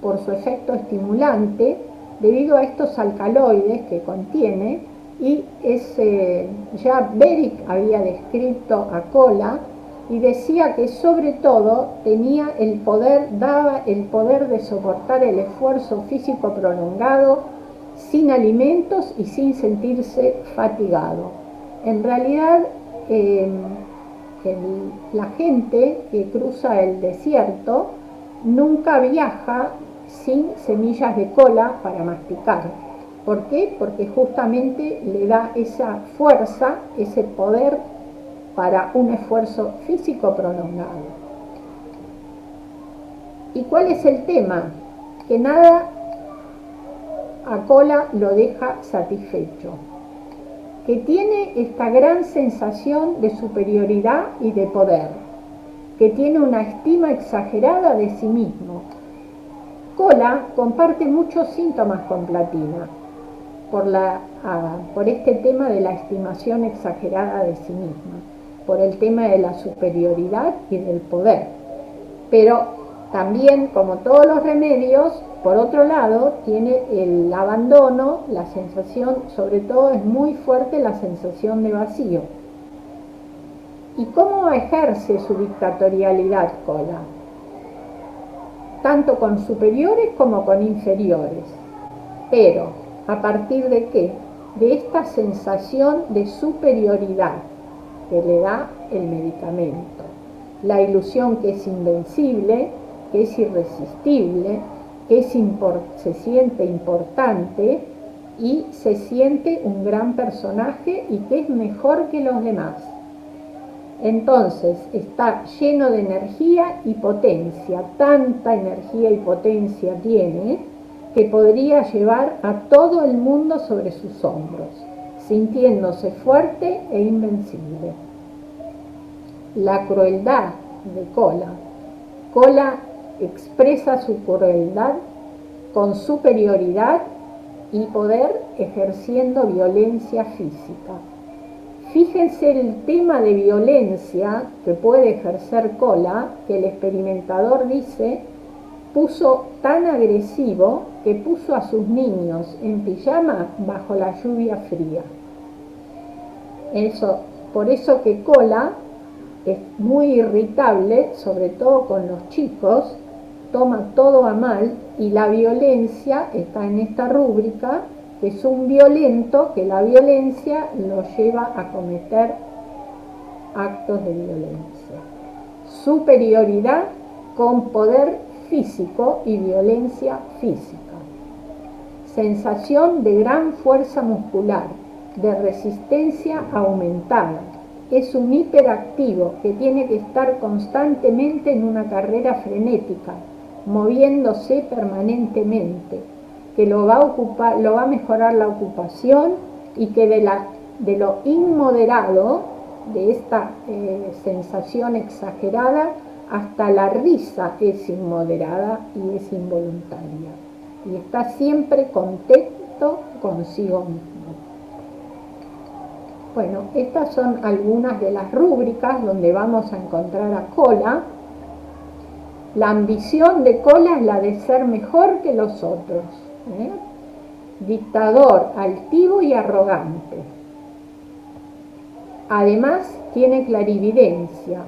Speaker 2: por su efecto estimulante debido a estos alcaloides que contiene y ese, ya Beric había descrito a cola y decía que sobre todo tenía el poder, daba el poder de soportar el esfuerzo físico prolongado sin alimentos y sin sentirse fatigado. En realidad, eh, la gente que cruza el desierto nunca viaja sin semillas de cola para masticar. ¿Por qué? Porque justamente le da esa fuerza, ese poder para un esfuerzo físico prolongado. ¿Y cuál es el tema? Que nada a cola lo deja satisfecho, que tiene esta gran sensación de superioridad y de poder, que tiene una estima exagerada de sí mismo. Cola comparte muchos síntomas con Platina por, ah, este tema de la estimación exagerada de sí misma, por el tema de la superioridad y del poder. Pero también, como todos los remedios, por otro lado, tiene el abandono, la sensación, sobre todo es muy fuerte la sensación de vacío. ¿Y cómo ejerce su dictatorialidad Cola? Tanto con superiores como con inferiores. Pero, ¿a partir de qué? De esta sensación de superioridad que le da el medicamento. La ilusión que es invencible, que es irresistible, que se siente importante y se siente un gran personaje y que es mejor que los demás. Entonces está lleno de energía y potencia, tanta energía y potencia tiene que podría llevar a todo el mundo sobre sus hombros, sintiéndose fuerte e invencible. La crueldad de Cola. Cola expresa su crueldad con superioridad y poder ejerciendo violencia física. Fíjense el tema de violencia que puede ejercer Cola, que el experimentador dice, puso tan agresivo que puso a sus niños en pijama bajo la lluvia fría. Eso, por eso que Cola es muy irritable, sobre todo con los chicos, toma todo a mal y la violencia está en esta rúbrica, que es un violento que la violencia lo lleva a cometer actos de violencia. Superioridad con poder físico y violencia física. Sensación de gran fuerza muscular, de resistencia aumentada. Es un hiperactivo que tiene que estar constantemente en una carrera frenética, moviéndose permanentemente, que lo va a, ocupar, lo va a mejorar la ocupación y que de, la, de lo inmoderado, de esta eh, sensación exagerada, hasta la risa es inmoderada y es involuntaria. Y está siempre contento consigo mismo. Bueno, estas son algunas de las rúbricas donde vamos a encontrar a cola la ambición de Cola es la de ser mejor que los otros. ¿eh? Dictador, altivo y arrogante. Además, tiene clarividencia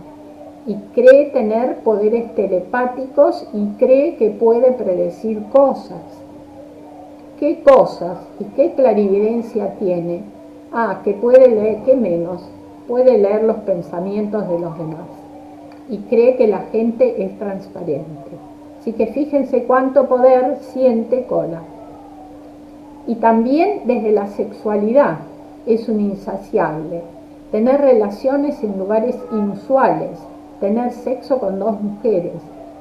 Speaker 2: y cree tener poderes telepáticos y cree que puede predecir cosas. ¿Qué cosas y qué clarividencia tiene? Ah, que puede leer, ¿qué menos? Puede leer los pensamientos de los demás y cree que la gente es transparente. Así que fíjense cuánto poder siente Cola. Y también desde la sexualidad es un insaciable. Tener relaciones en lugares inusuales, tener sexo con dos mujeres,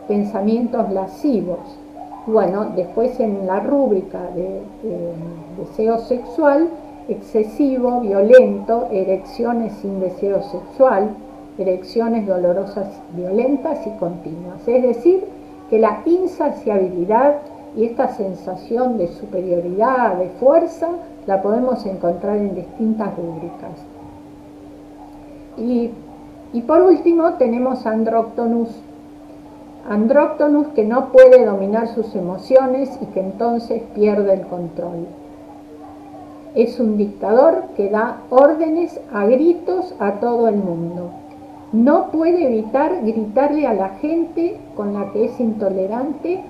Speaker 2: pensamientos lascivos. Bueno, después en la rúbrica de, deseo sexual, excesivo, violento, erecciones sin deseo sexual, erecciones dolorosas, violentas y continuas. Es decir, que la insaciabilidad y esta sensación de superioridad, de fuerza, la podemos encontrar en distintas rúbricas. Y, Y por último tenemos Androctonus. Androctonus que no puede dominar sus emociones y que entonces pierde el control. Es un dictador que da órdenes a gritos a todo el mundo. No puede evitar gritarle a la gente con la que es intolerante,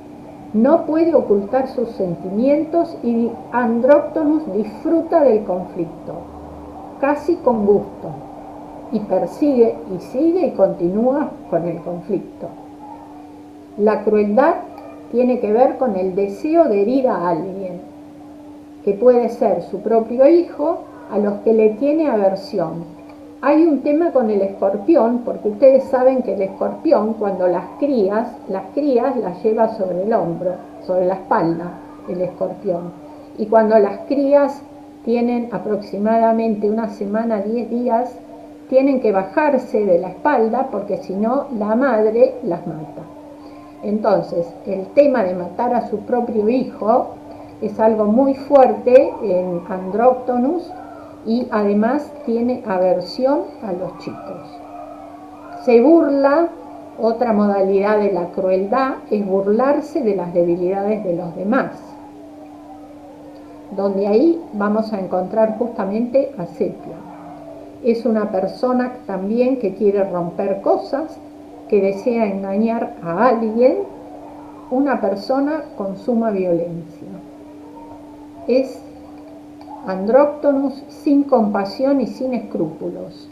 Speaker 2: no puede ocultar sus sentimientos y Androctonus disfruta del conflicto, casi con gusto, y persigue y sigue y continúa con el conflicto. La crueldad tiene que ver con el deseo de herir a alguien que puede ser su propio hijo, a los que le tiene aversión. Hay un tema con el escorpión, porque ustedes saben que el escorpión, cuando las crías, las crías las lleva sobre el hombro, sobre la espalda, el escorpión. Y cuando las crías tienen aproximadamente una semana, 10 días, tienen que bajarse de la espalda porque si no la madre las mata. Entonces, el tema de matar a su propio hijo es algo muy fuerte en Androctonus y además tiene aversión a los chicos. Se burla, otra modalidad de la crueldad es burlarse de las debilidades de los demás, donde ahí vamos a encontrar justamente a Sepia. Es una persona también que quiere romper cosas, que desea engañar a alguien, una persona con suma violencia es Andróctonus sin compasión y sin escrúpulos.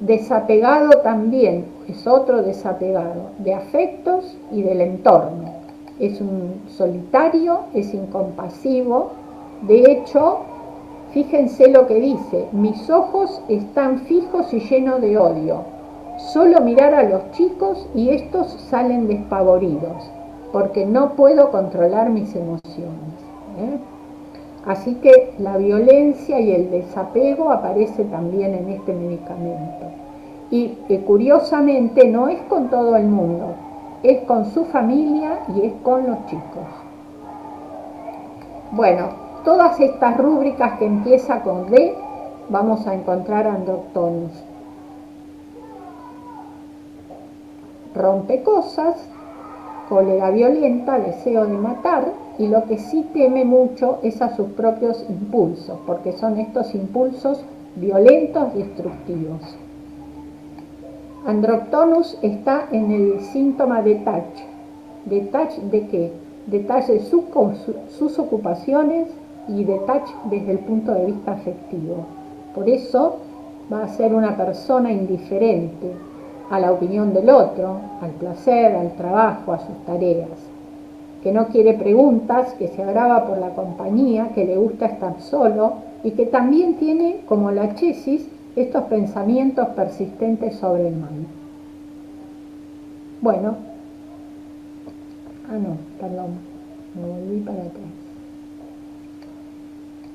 Speaker 2: Desapegado también, es otro desapegado, de afectos y del entorno. Es un solitario, es incompasivo. De hecho, fíjense lo que dice, mis ojos están fijos y llenos de odio. Solo mirar a los chicos y estos salen despavoridos, porque no puedo controlar mis emociones. ¿eh? Así que la violencia y el desapego aparece también en este medicamento. Y curiosamente no es con todo el mundo, es con su familia y es con los chicos. Bueno, todas estas rúbricas que empieza con D vamos a encontrar androctonus. Rompe cosas, cólera violenta, deseo de matar, y lo que sí teme mucho es a sus propios impulsos, porque son estos impulsos violentos, destructivos. Androctonus está en el síntoma de touch. ¿De touch de qué? De touch de sus ocupaciones y de touch desde el punto de vista afectivo. Por eso va a ser una persona indiferente a la opinión del otro, al placer, al trabajo, a sus tareas que no quiere preguntas, que se agrava por la compañía, que le gusta estar solo y que también tiene, como la chesis, estos pensamientos persistentes sobre el mal. Bueno, ah no, perdón, me volví para atrás.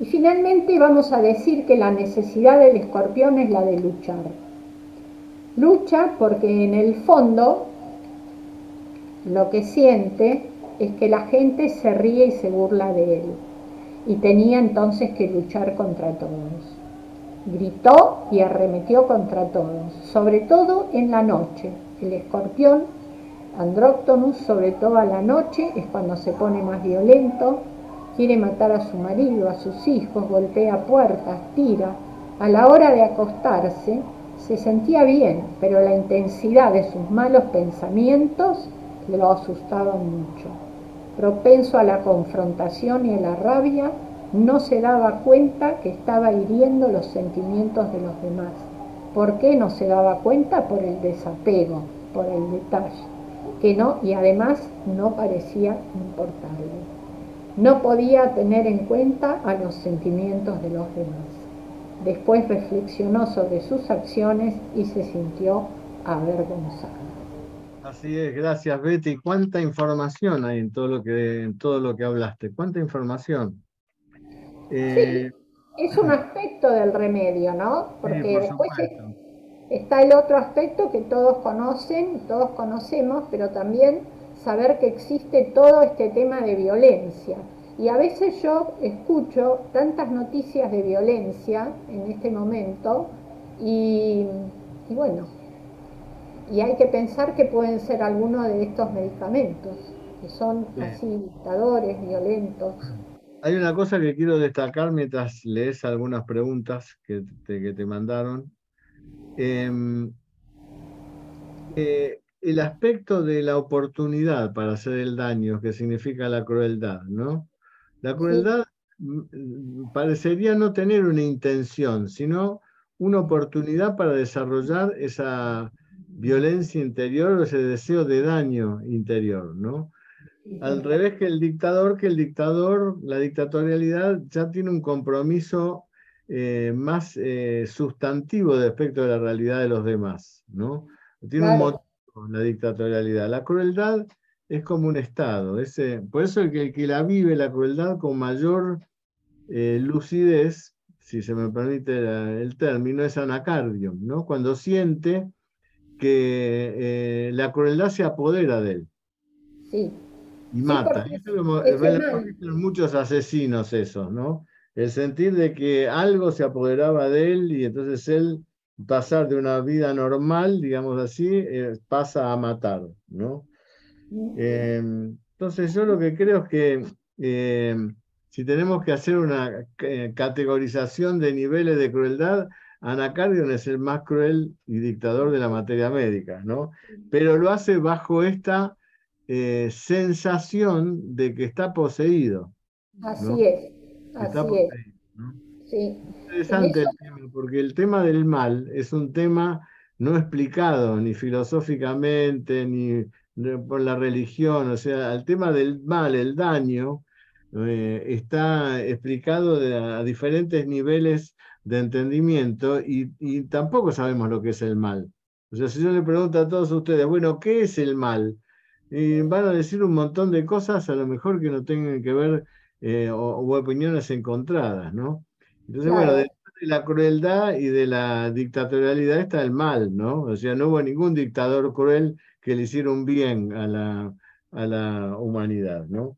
Speaker 2: Y finalmente vamos a decir que la necesidad del escorpión es la de luchar. Lucha porque en el fondo lo que siente es que la gente se ríe y se burla de él, y tenía entonces que luchar contra todos. Gritó y arremetió contra todos, sobre todo en la noche. El escorpión, Andróctonus, sobre todo a la noche, es cuando se pone más violento, quiere matar a su marido, a sus hijos, golpea puertas, tira. A la hora de acostarse, se sentía bien, pero la intensidad de sus malos pensamientos lo asustaba mucho propenso a la confrontación y a la rabia, no se daba cuenta que estaba hiriendo los sentimientos de los demás. ¿Por qué no se daba cuenta? Por el desapego, por el detalle, que no, y además no parecía importarle. No podía tener en cuenta a los sentimientos de los demás. Después reflexionó sobre sus acciones y se sintió avergonzado.
Speaker 1: Así es, gracias Betty. ¿Cuánta información hay en todo lo que, en todo lo que hablaste? ¿Cuánta información?
Speaker 2: Eh, es un aspecto del remedio, ¿no? Porque después está el otro aspecto que todos conocen, todos conocemos, pero también saber que existe todo este tema de violencia. Y a veces yo escucho tantas noticias de violencia en este momento y bueno, y hay que pensar que pueden ser algunos de estos medicamentos, que son así dictadores, violentos.
Speaker 1: Hay una cosa que quiero destacar mientras lees algunas preguntas que te, que te mandaron. Em, eh, el aspecto de la oportunidad para hacer el daño, que significa la crueldad, ¿no? La crueldad mm, parecería no tener una intención, sino una oportunidad para desarrollar esa violencia interior o ese deseo de daño interior, ¿no? Al revés que el dictador, que el dictador, la dictatorialidad ya tiene un compromiso eh, más eh, sustantivo respecto de la realidad de los demás, ¿no? Tiene un motivo la dictatorialidad. La crueldad es como un estado, ese, por eso el que, el que la vive la crueldad con mayor eh, lucidez, si se me permite el término, es anacardium, ¿no? Cuando siente que la crueldad se apodera de él.
Speaker 2: Sí
Speaker 1: y mata. muchos asesinos eso, ¿no? El sentir de que algo se apoderaba de él y entonces él pasar de una vida normal, digamos así, eh, pasa a matar, ¿no? Em, entonces yo lo que creo es que em, si tenemos que hacer una eh, categorización de niveles de crueldad, Anacardion es el más cruel y dictador de la materia médica, ¿no? Pero lo hace bajo esta eh, sensación de que está poseído.
Speaker 2: Así es, así
Speaker 1: es. Interesante el tema, porque el tema del mal es un tema no explicado ni filosóficamente, ni por la religión, o sea, el tema del mal, el daño, eh, está explicado a diferentes niveles de entendimiento y, y, tampoco sabemos lo que es el mal. O sea, si yo le pregunto a todos ustedes, bueno, ¿qué es el mal? y van a decir un montón de cosas a lo mejor que no tengan que ver eh, o, opiniones encontradas, ¿no? Entonces, bueno, de la crueldad y de la dictatorialidad está el mal, ¿no? O sea, no hubo ningún dictador cruel que le hiciera un bien a la, a la humanidad, ¿no?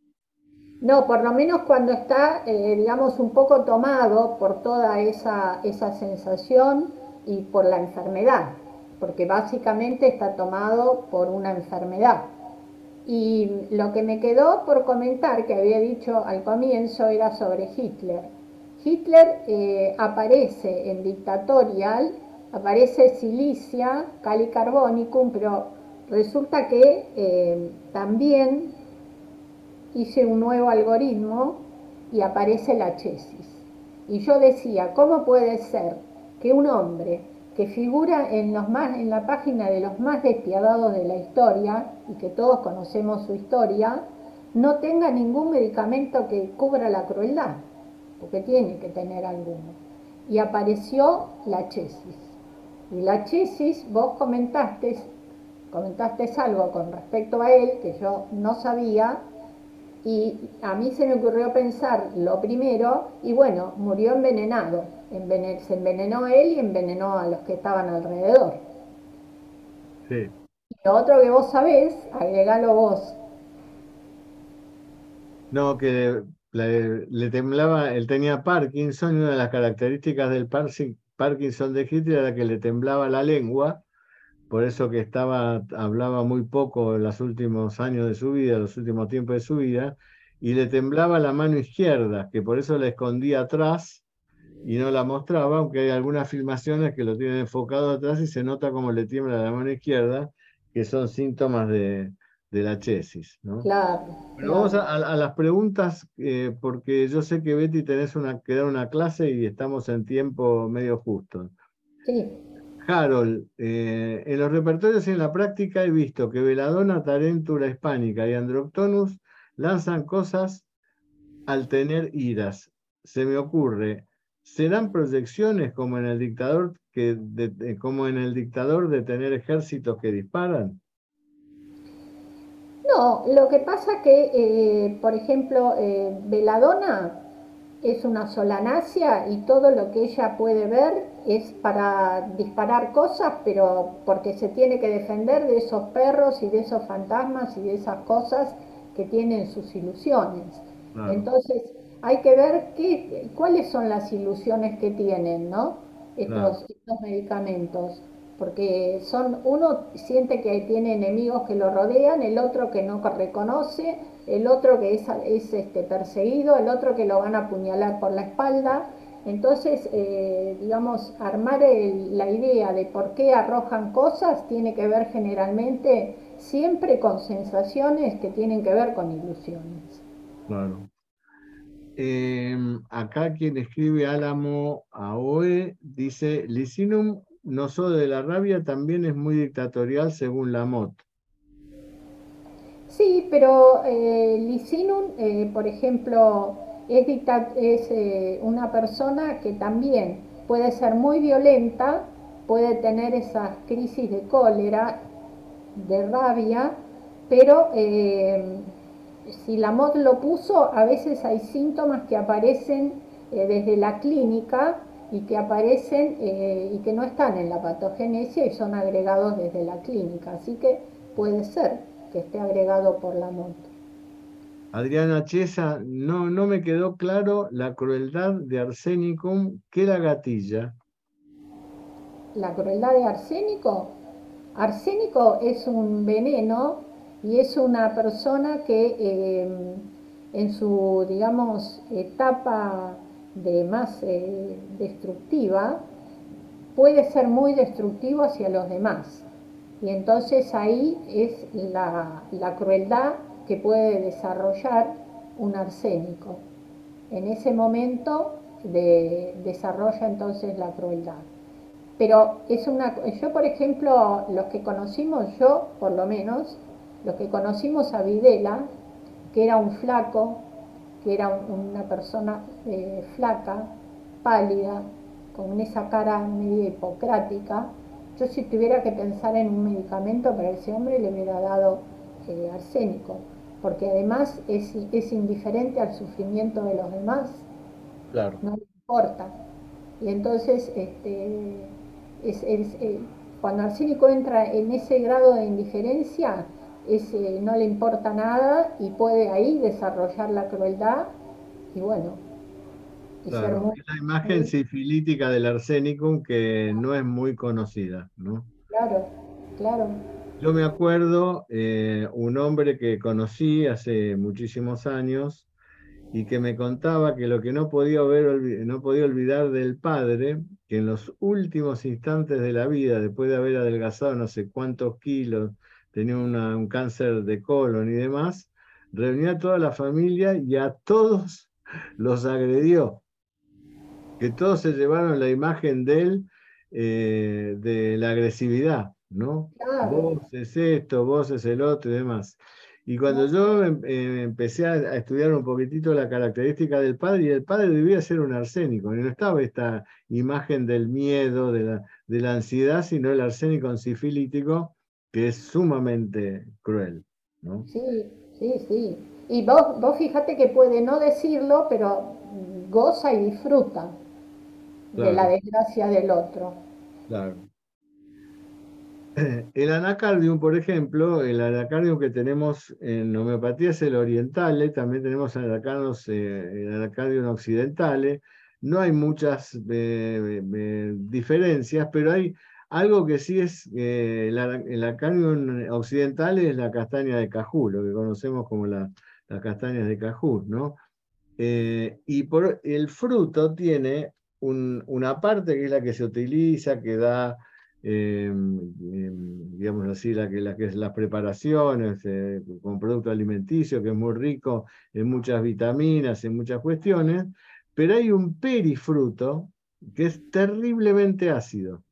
Speaker 2: No, por lo menos cuando está, eh, digamos, un poco tomado por toda esa, esa sensación y por la enfermedad, porque básicamente está tomado por una enfermedad. Y lo que me quedó por comentar, que había dicho al comienzo, era sobre Hitler. Hitler eh, aparece en Dictatorial, aparece Silicia, Cali Carbonicum, pero resulta que eh, también hice un nuevo algoritmo y aparece la chesis. Y yo decía, ¿cómo puede ser que un hombre que figura en, los más, en la página de los más despiadados de la historia, y que todos conocemos su historia, no tenga ningún medicamento que cubra la crueldad, porque tiene que tener alguno. Y apareció la chesis. Y la chesis, vos comentaste, comentaste algo con respecto a él que yo no sabía, y a mí se me ocurrió pensar lo primero, y bueno, murió envenenado. se envenenó él y envenenó a los que estaban alrededor.
Speaker 1: Sí.
Speaker 2: Y lo otro que vos sabés, agregalo vos.
Speaker 1: No, que le, temblaba, él tenía Parkinson y una de las características del Parkinson de Hitler era que le temblaba la lengua por eso que estaba, hablaba muy poco en los últimos años de su vida, los últimos tiempos de su vida, y le temblaba la mano izquierda, que por eso la escondía atrás y no la mostraba, aunque hay algunas filmaciones que lo tienen enfocado atrás y se nota como le tiembla la mano izquierda, que son síntomas de, la chesis. ¿no?
Speaker 2: Claro.
Speaker 1: vamos a, las preguntas, eh, porque yo sé que Betty tenés una, que dar una clase y estamos en tiempo medio justo.
Speaker 2: Sí.
Speaker 1: Harold, eh, en los repertorios y en la práctica he visto que Veladona, Tarentura hispánica y Androctonus lanzan cosas al tener iras. Se me ocurre, ¿serán proyecciones como en el dictador, que de, como en el dictador de tener ejércitos que disparan?
Speaker 2: No, lo que pasa que, eh, por ejemplo, eh, Veladona es una solanácea y todo lo que ella puede ver es para disparar cosas, pero porque se tiene que defender de esos perros y de esos fantasmas y de esas cosas que tienen sus ilusiones. Entonces, hay que ver cuáles son las ilusiones que tienen, ¿no? Estos, estos medicamentos. Porque son uno siente que tiene enemigos que lo rodean, el otro que no reconoce, el otro que es, es este, perseguido, el otro que lo van a apuñalar por la espalda. Entonces, eh, digamos, armar la idea de por qué arrojan cosas tiene que ver generalmente siempre con sensaciones que tienen que ver con ilusiones.
Speaker 1: Claro. Em, acá quien escribe Álamo Aoe dice, Licinum no solo de la rabia también es muy dictatorial según Lamot.
Speaker 2: Sí, pero eh, Licinum, eh, por ejemplo, es, eh, una persona que también puede ser muy violenta, puede tener esas crisis de cólera, de rabia, pero eh, si la MOD lo puso, a veces hay síntomas que aparecen desde la clínica y que aparecen y que no están en la patogenesia y son agregados desde la clínica. Así que puede ser que esté agregado por la MOD.
Speaker 1: Adriana Chesa, no, no me quedó claro la crueldad de Arsenicum que la gatilla.
Speaker 2: ¿La crueldad de arsénico? Arsénico es un veneno y es una persona que eh, en su, digamos, etapa de más eh, destructiva puede ser muy destructivo hacia los demás. Y entonces ahí es la, la crueldad que puede desarrollar un arsénico. En ese momento de, desarrolla entonces la crueldad. Pero es una, yo por ejemplo, los que conocimos, yo por lo menos, los que conocimos a Videla, que era un flaco, que era una persona eh, flaca, pálida, con esa cara medio hipocrática, yo si tuviera que pensar en un medicamento para ese hombre le hubiera dado eh, arsénico porque además es, es, indiferente al sufrimiento de los demás.
Speaker 1: Claro.
Speaker 2: No le importa. Y entonces, este, es, eh, cuando Arsénico entra en ese grado de indiferencia, ese no le importa nada y puede ahí desarrollar la crueldad y bueno.
Speaker 1: claro, es la imagen sifilítica del arsénico que no es muy conocida, ¿no?
Speaker 2: Claro, claro.
Speaker 1: Yo me acuerdo eh, un hombre que conocí hace muchísimos años y que me contaba que lo que no podía, ver, no podía olvidar del padre, que en los últimos instantes de la vida, después de haber adelgazado no sé cuántos kilos, tenía un cáncer de colon y demás, reunió a toda la familia y a todos *laughs* los agredió. Que todos se llevaron la imagen de él eh, de la agresividad. ¿no? Vos es esto, vos es el otro y demás. Y cuando yo em, eh, empecé a, estudiar un poquitito la característica del padre, y el padre debía ser un arsénico, y no estaba esta imagen del miedo, de la, de la ansiedad, sino el arsénico encifilítico, que es sumamente cruel. ¿no?
Speaker 2: Sí, sí, sí. Y vos, vos fíjate que puede no decirlo, pero goza y disfruta de la desgracia del otro.
Speaker 1: Claro. *clears throat* El anacardium, por ejemplo, el anacardium que tenemos en homeopatía es el orientale, también tenemos anacardios, eh, el anacardium occidentale. No hay muchas eh, eh, diferencias, pero hay algo que sí es, el, anacardium occidental es la castaña de cajú, lo que conocemos como las castañas de cajú, ¿no? y por, el fruto tiene una parte que es la que se utiliza, que da Em, em, digamos así, la la las preparaciones eh, con producto alimenticio, que es muy rico en muchas vitaminas, en muchas cuestiones, pero hay un perifruto que es terriblemente ácido,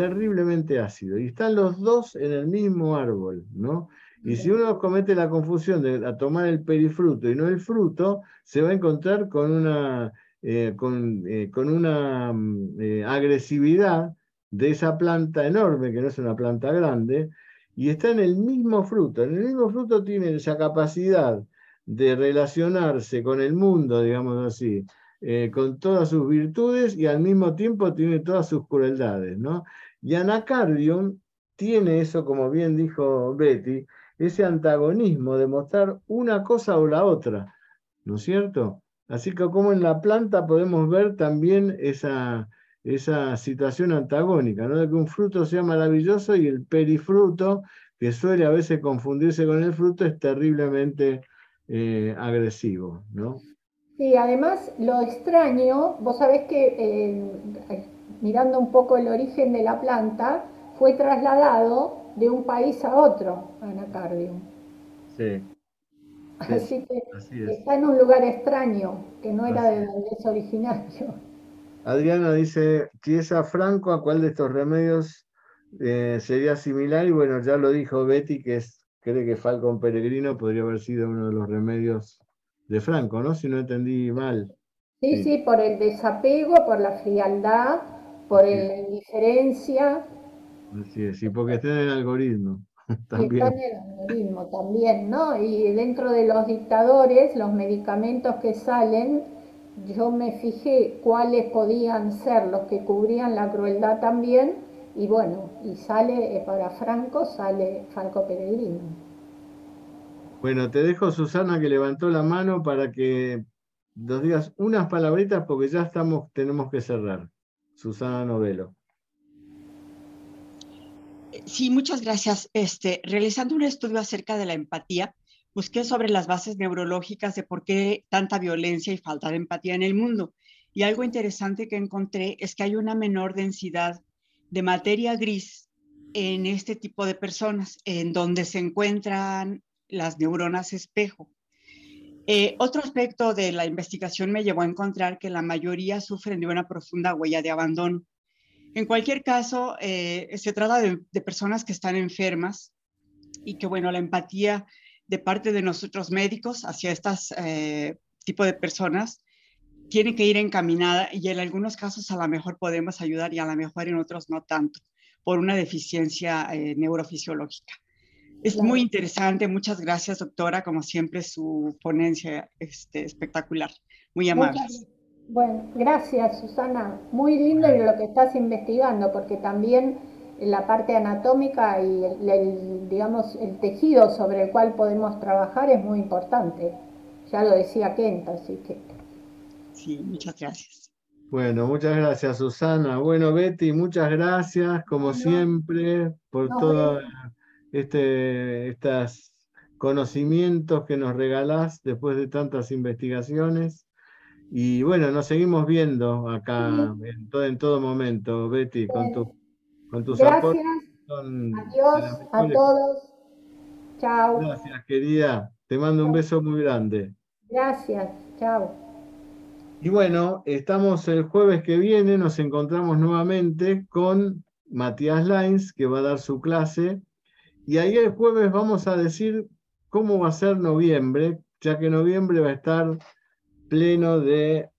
Speaker 1: terriblemente ácido, y están los dos en el mismo árbol, ¿no? Y si uno comete la confusión de tomar el perifruto y no el fruto, se va a encontrar con una, eh, con, eh, con, una mm, agresividad de esa planta enorme, que no es una planta grande, y está en el mismo fruto. En el mismo fruto tiene esa capacidad de relacionarse con el mundo, digamos así, eh, con todas sus virtudes y al mismo tiempo tiene todas sus crueldades. ¿no? Y Anacardium tiene eso, como bien dijo Betty, ese antagonismo de mostrar una cosa o la otra, ¿no es cierto? Así que como en la planta podemos ver también esa, esa situación antagónica, ¿no? de que un fruto sea maravilloso y el perifruto, que suele a veces confundirse con el fruto, es terriblemente eh, agresivo. ¿no?
Speaker 2: Sí, además lo extraño, vos sabés que eh, mirando un poco el origen de la planta, fue trasladado de un país a otro, anacardium.
Speaker 1: Sí. *laughs*
Speaker 2: Así que está en un lugar extraño, que no era de donde es originario.
Speaker 1: Adriana dice, si es a Franco, ¿a cuál de estos remedios eh, sería similar? Y bueno, ya lo dijo Betty, que es, cree que Falcon Peregrino podría haber sido uno de los remedios de Franco, ¿no? Si no entendí mal.
Speaker 2: Sí, sí, por el desapego, por la frialdad, por la indiferencia.
Speaker 1: Así es, y porque está en el algoritmo. *laughs*
Speaker 2: También. Está en el algoritmo también, ¿no? Y dentro de los dictadores, los medicamentos que salen, yo me fijé cuáles podían ser los que cubrían la crueldad también, y bueno, y sale eh, para Franco, sale Franco Peregrino.
Speaker 1: Bueno, te dejo Susana que levantó la mano para que nos digas unas palabritas porque ya estamos, tenemos que cerrar. Susana Novelo.
Speaker 3: Sí, muchas gracias. Este, realizando un estudio acerca de la empatía, busqué sobre las bases neurológicas de por qué tanta violencia y falta de empatía en el mundo. Y algo interesante que encontré es que hay una menor densidad de materia gris en este tipo de personas, en donde se encuentran las neuronas espejo. Eh, otro aspecto de la investigación me llevó a encontrar que la mayoría sufren de una profunda huella de abandono. En cualquier caso, eh, se trata de, personas que están enfermas y que, bueno, la empatía de parte de nosotros médicos hacia estas eh, tipo de personas tiene que ir encaminada y en algunos casos a lo mejor podemos ayudar y a lo mejor en otros no tanto, por una deficiencia neurofisiológica. Es muy interesante, muchas gracias doctora, como siempre su ponencia este, espectacular, muy amable.
Speaker 2: Bueno, gracias Susana, muy lindo lo que estás investigando, porque también la parte anatómica y el, digamos, el tejido sobre el cual podemos trabajar es muy importante. Ya lo decía Kent, así que...
Speaker 3: Sí, muchas gracias.
Speaker 1: Bueno, muchas gracias Susana. Bueno, Betty, muchas gracias, como siempre, por toda este, estos conocimientos que nos regalás después de tantas investigaciones. Y bueno, nos seguimos viendo acá en, todo, en todo momento, Betty, con, tu, con tus
Speaker 2: Gracias. Adiós a todos. Chao.
Speaker 1: Gracias, querida. Te mando un beso muy grande.
Speaker 2: Gracias. Chao.
Speaker 1: Y bueno, estamos el jueves que viene, nos encontramos nuevamente con Matías Lines, que va a dar su clase y ahí el jueves vamos a decir cómo va a ser noviembre, ya que noviembre va a estar pleno de,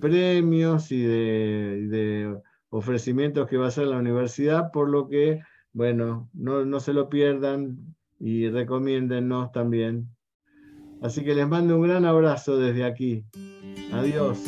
Speaker 1: premios y de, ofrecimientos que va a hacer la universidad, por lo que, bueno, no, no se lo pierdan y recomiéndennos también. Así que les mando un gran abrazo desde aquí. Adiós.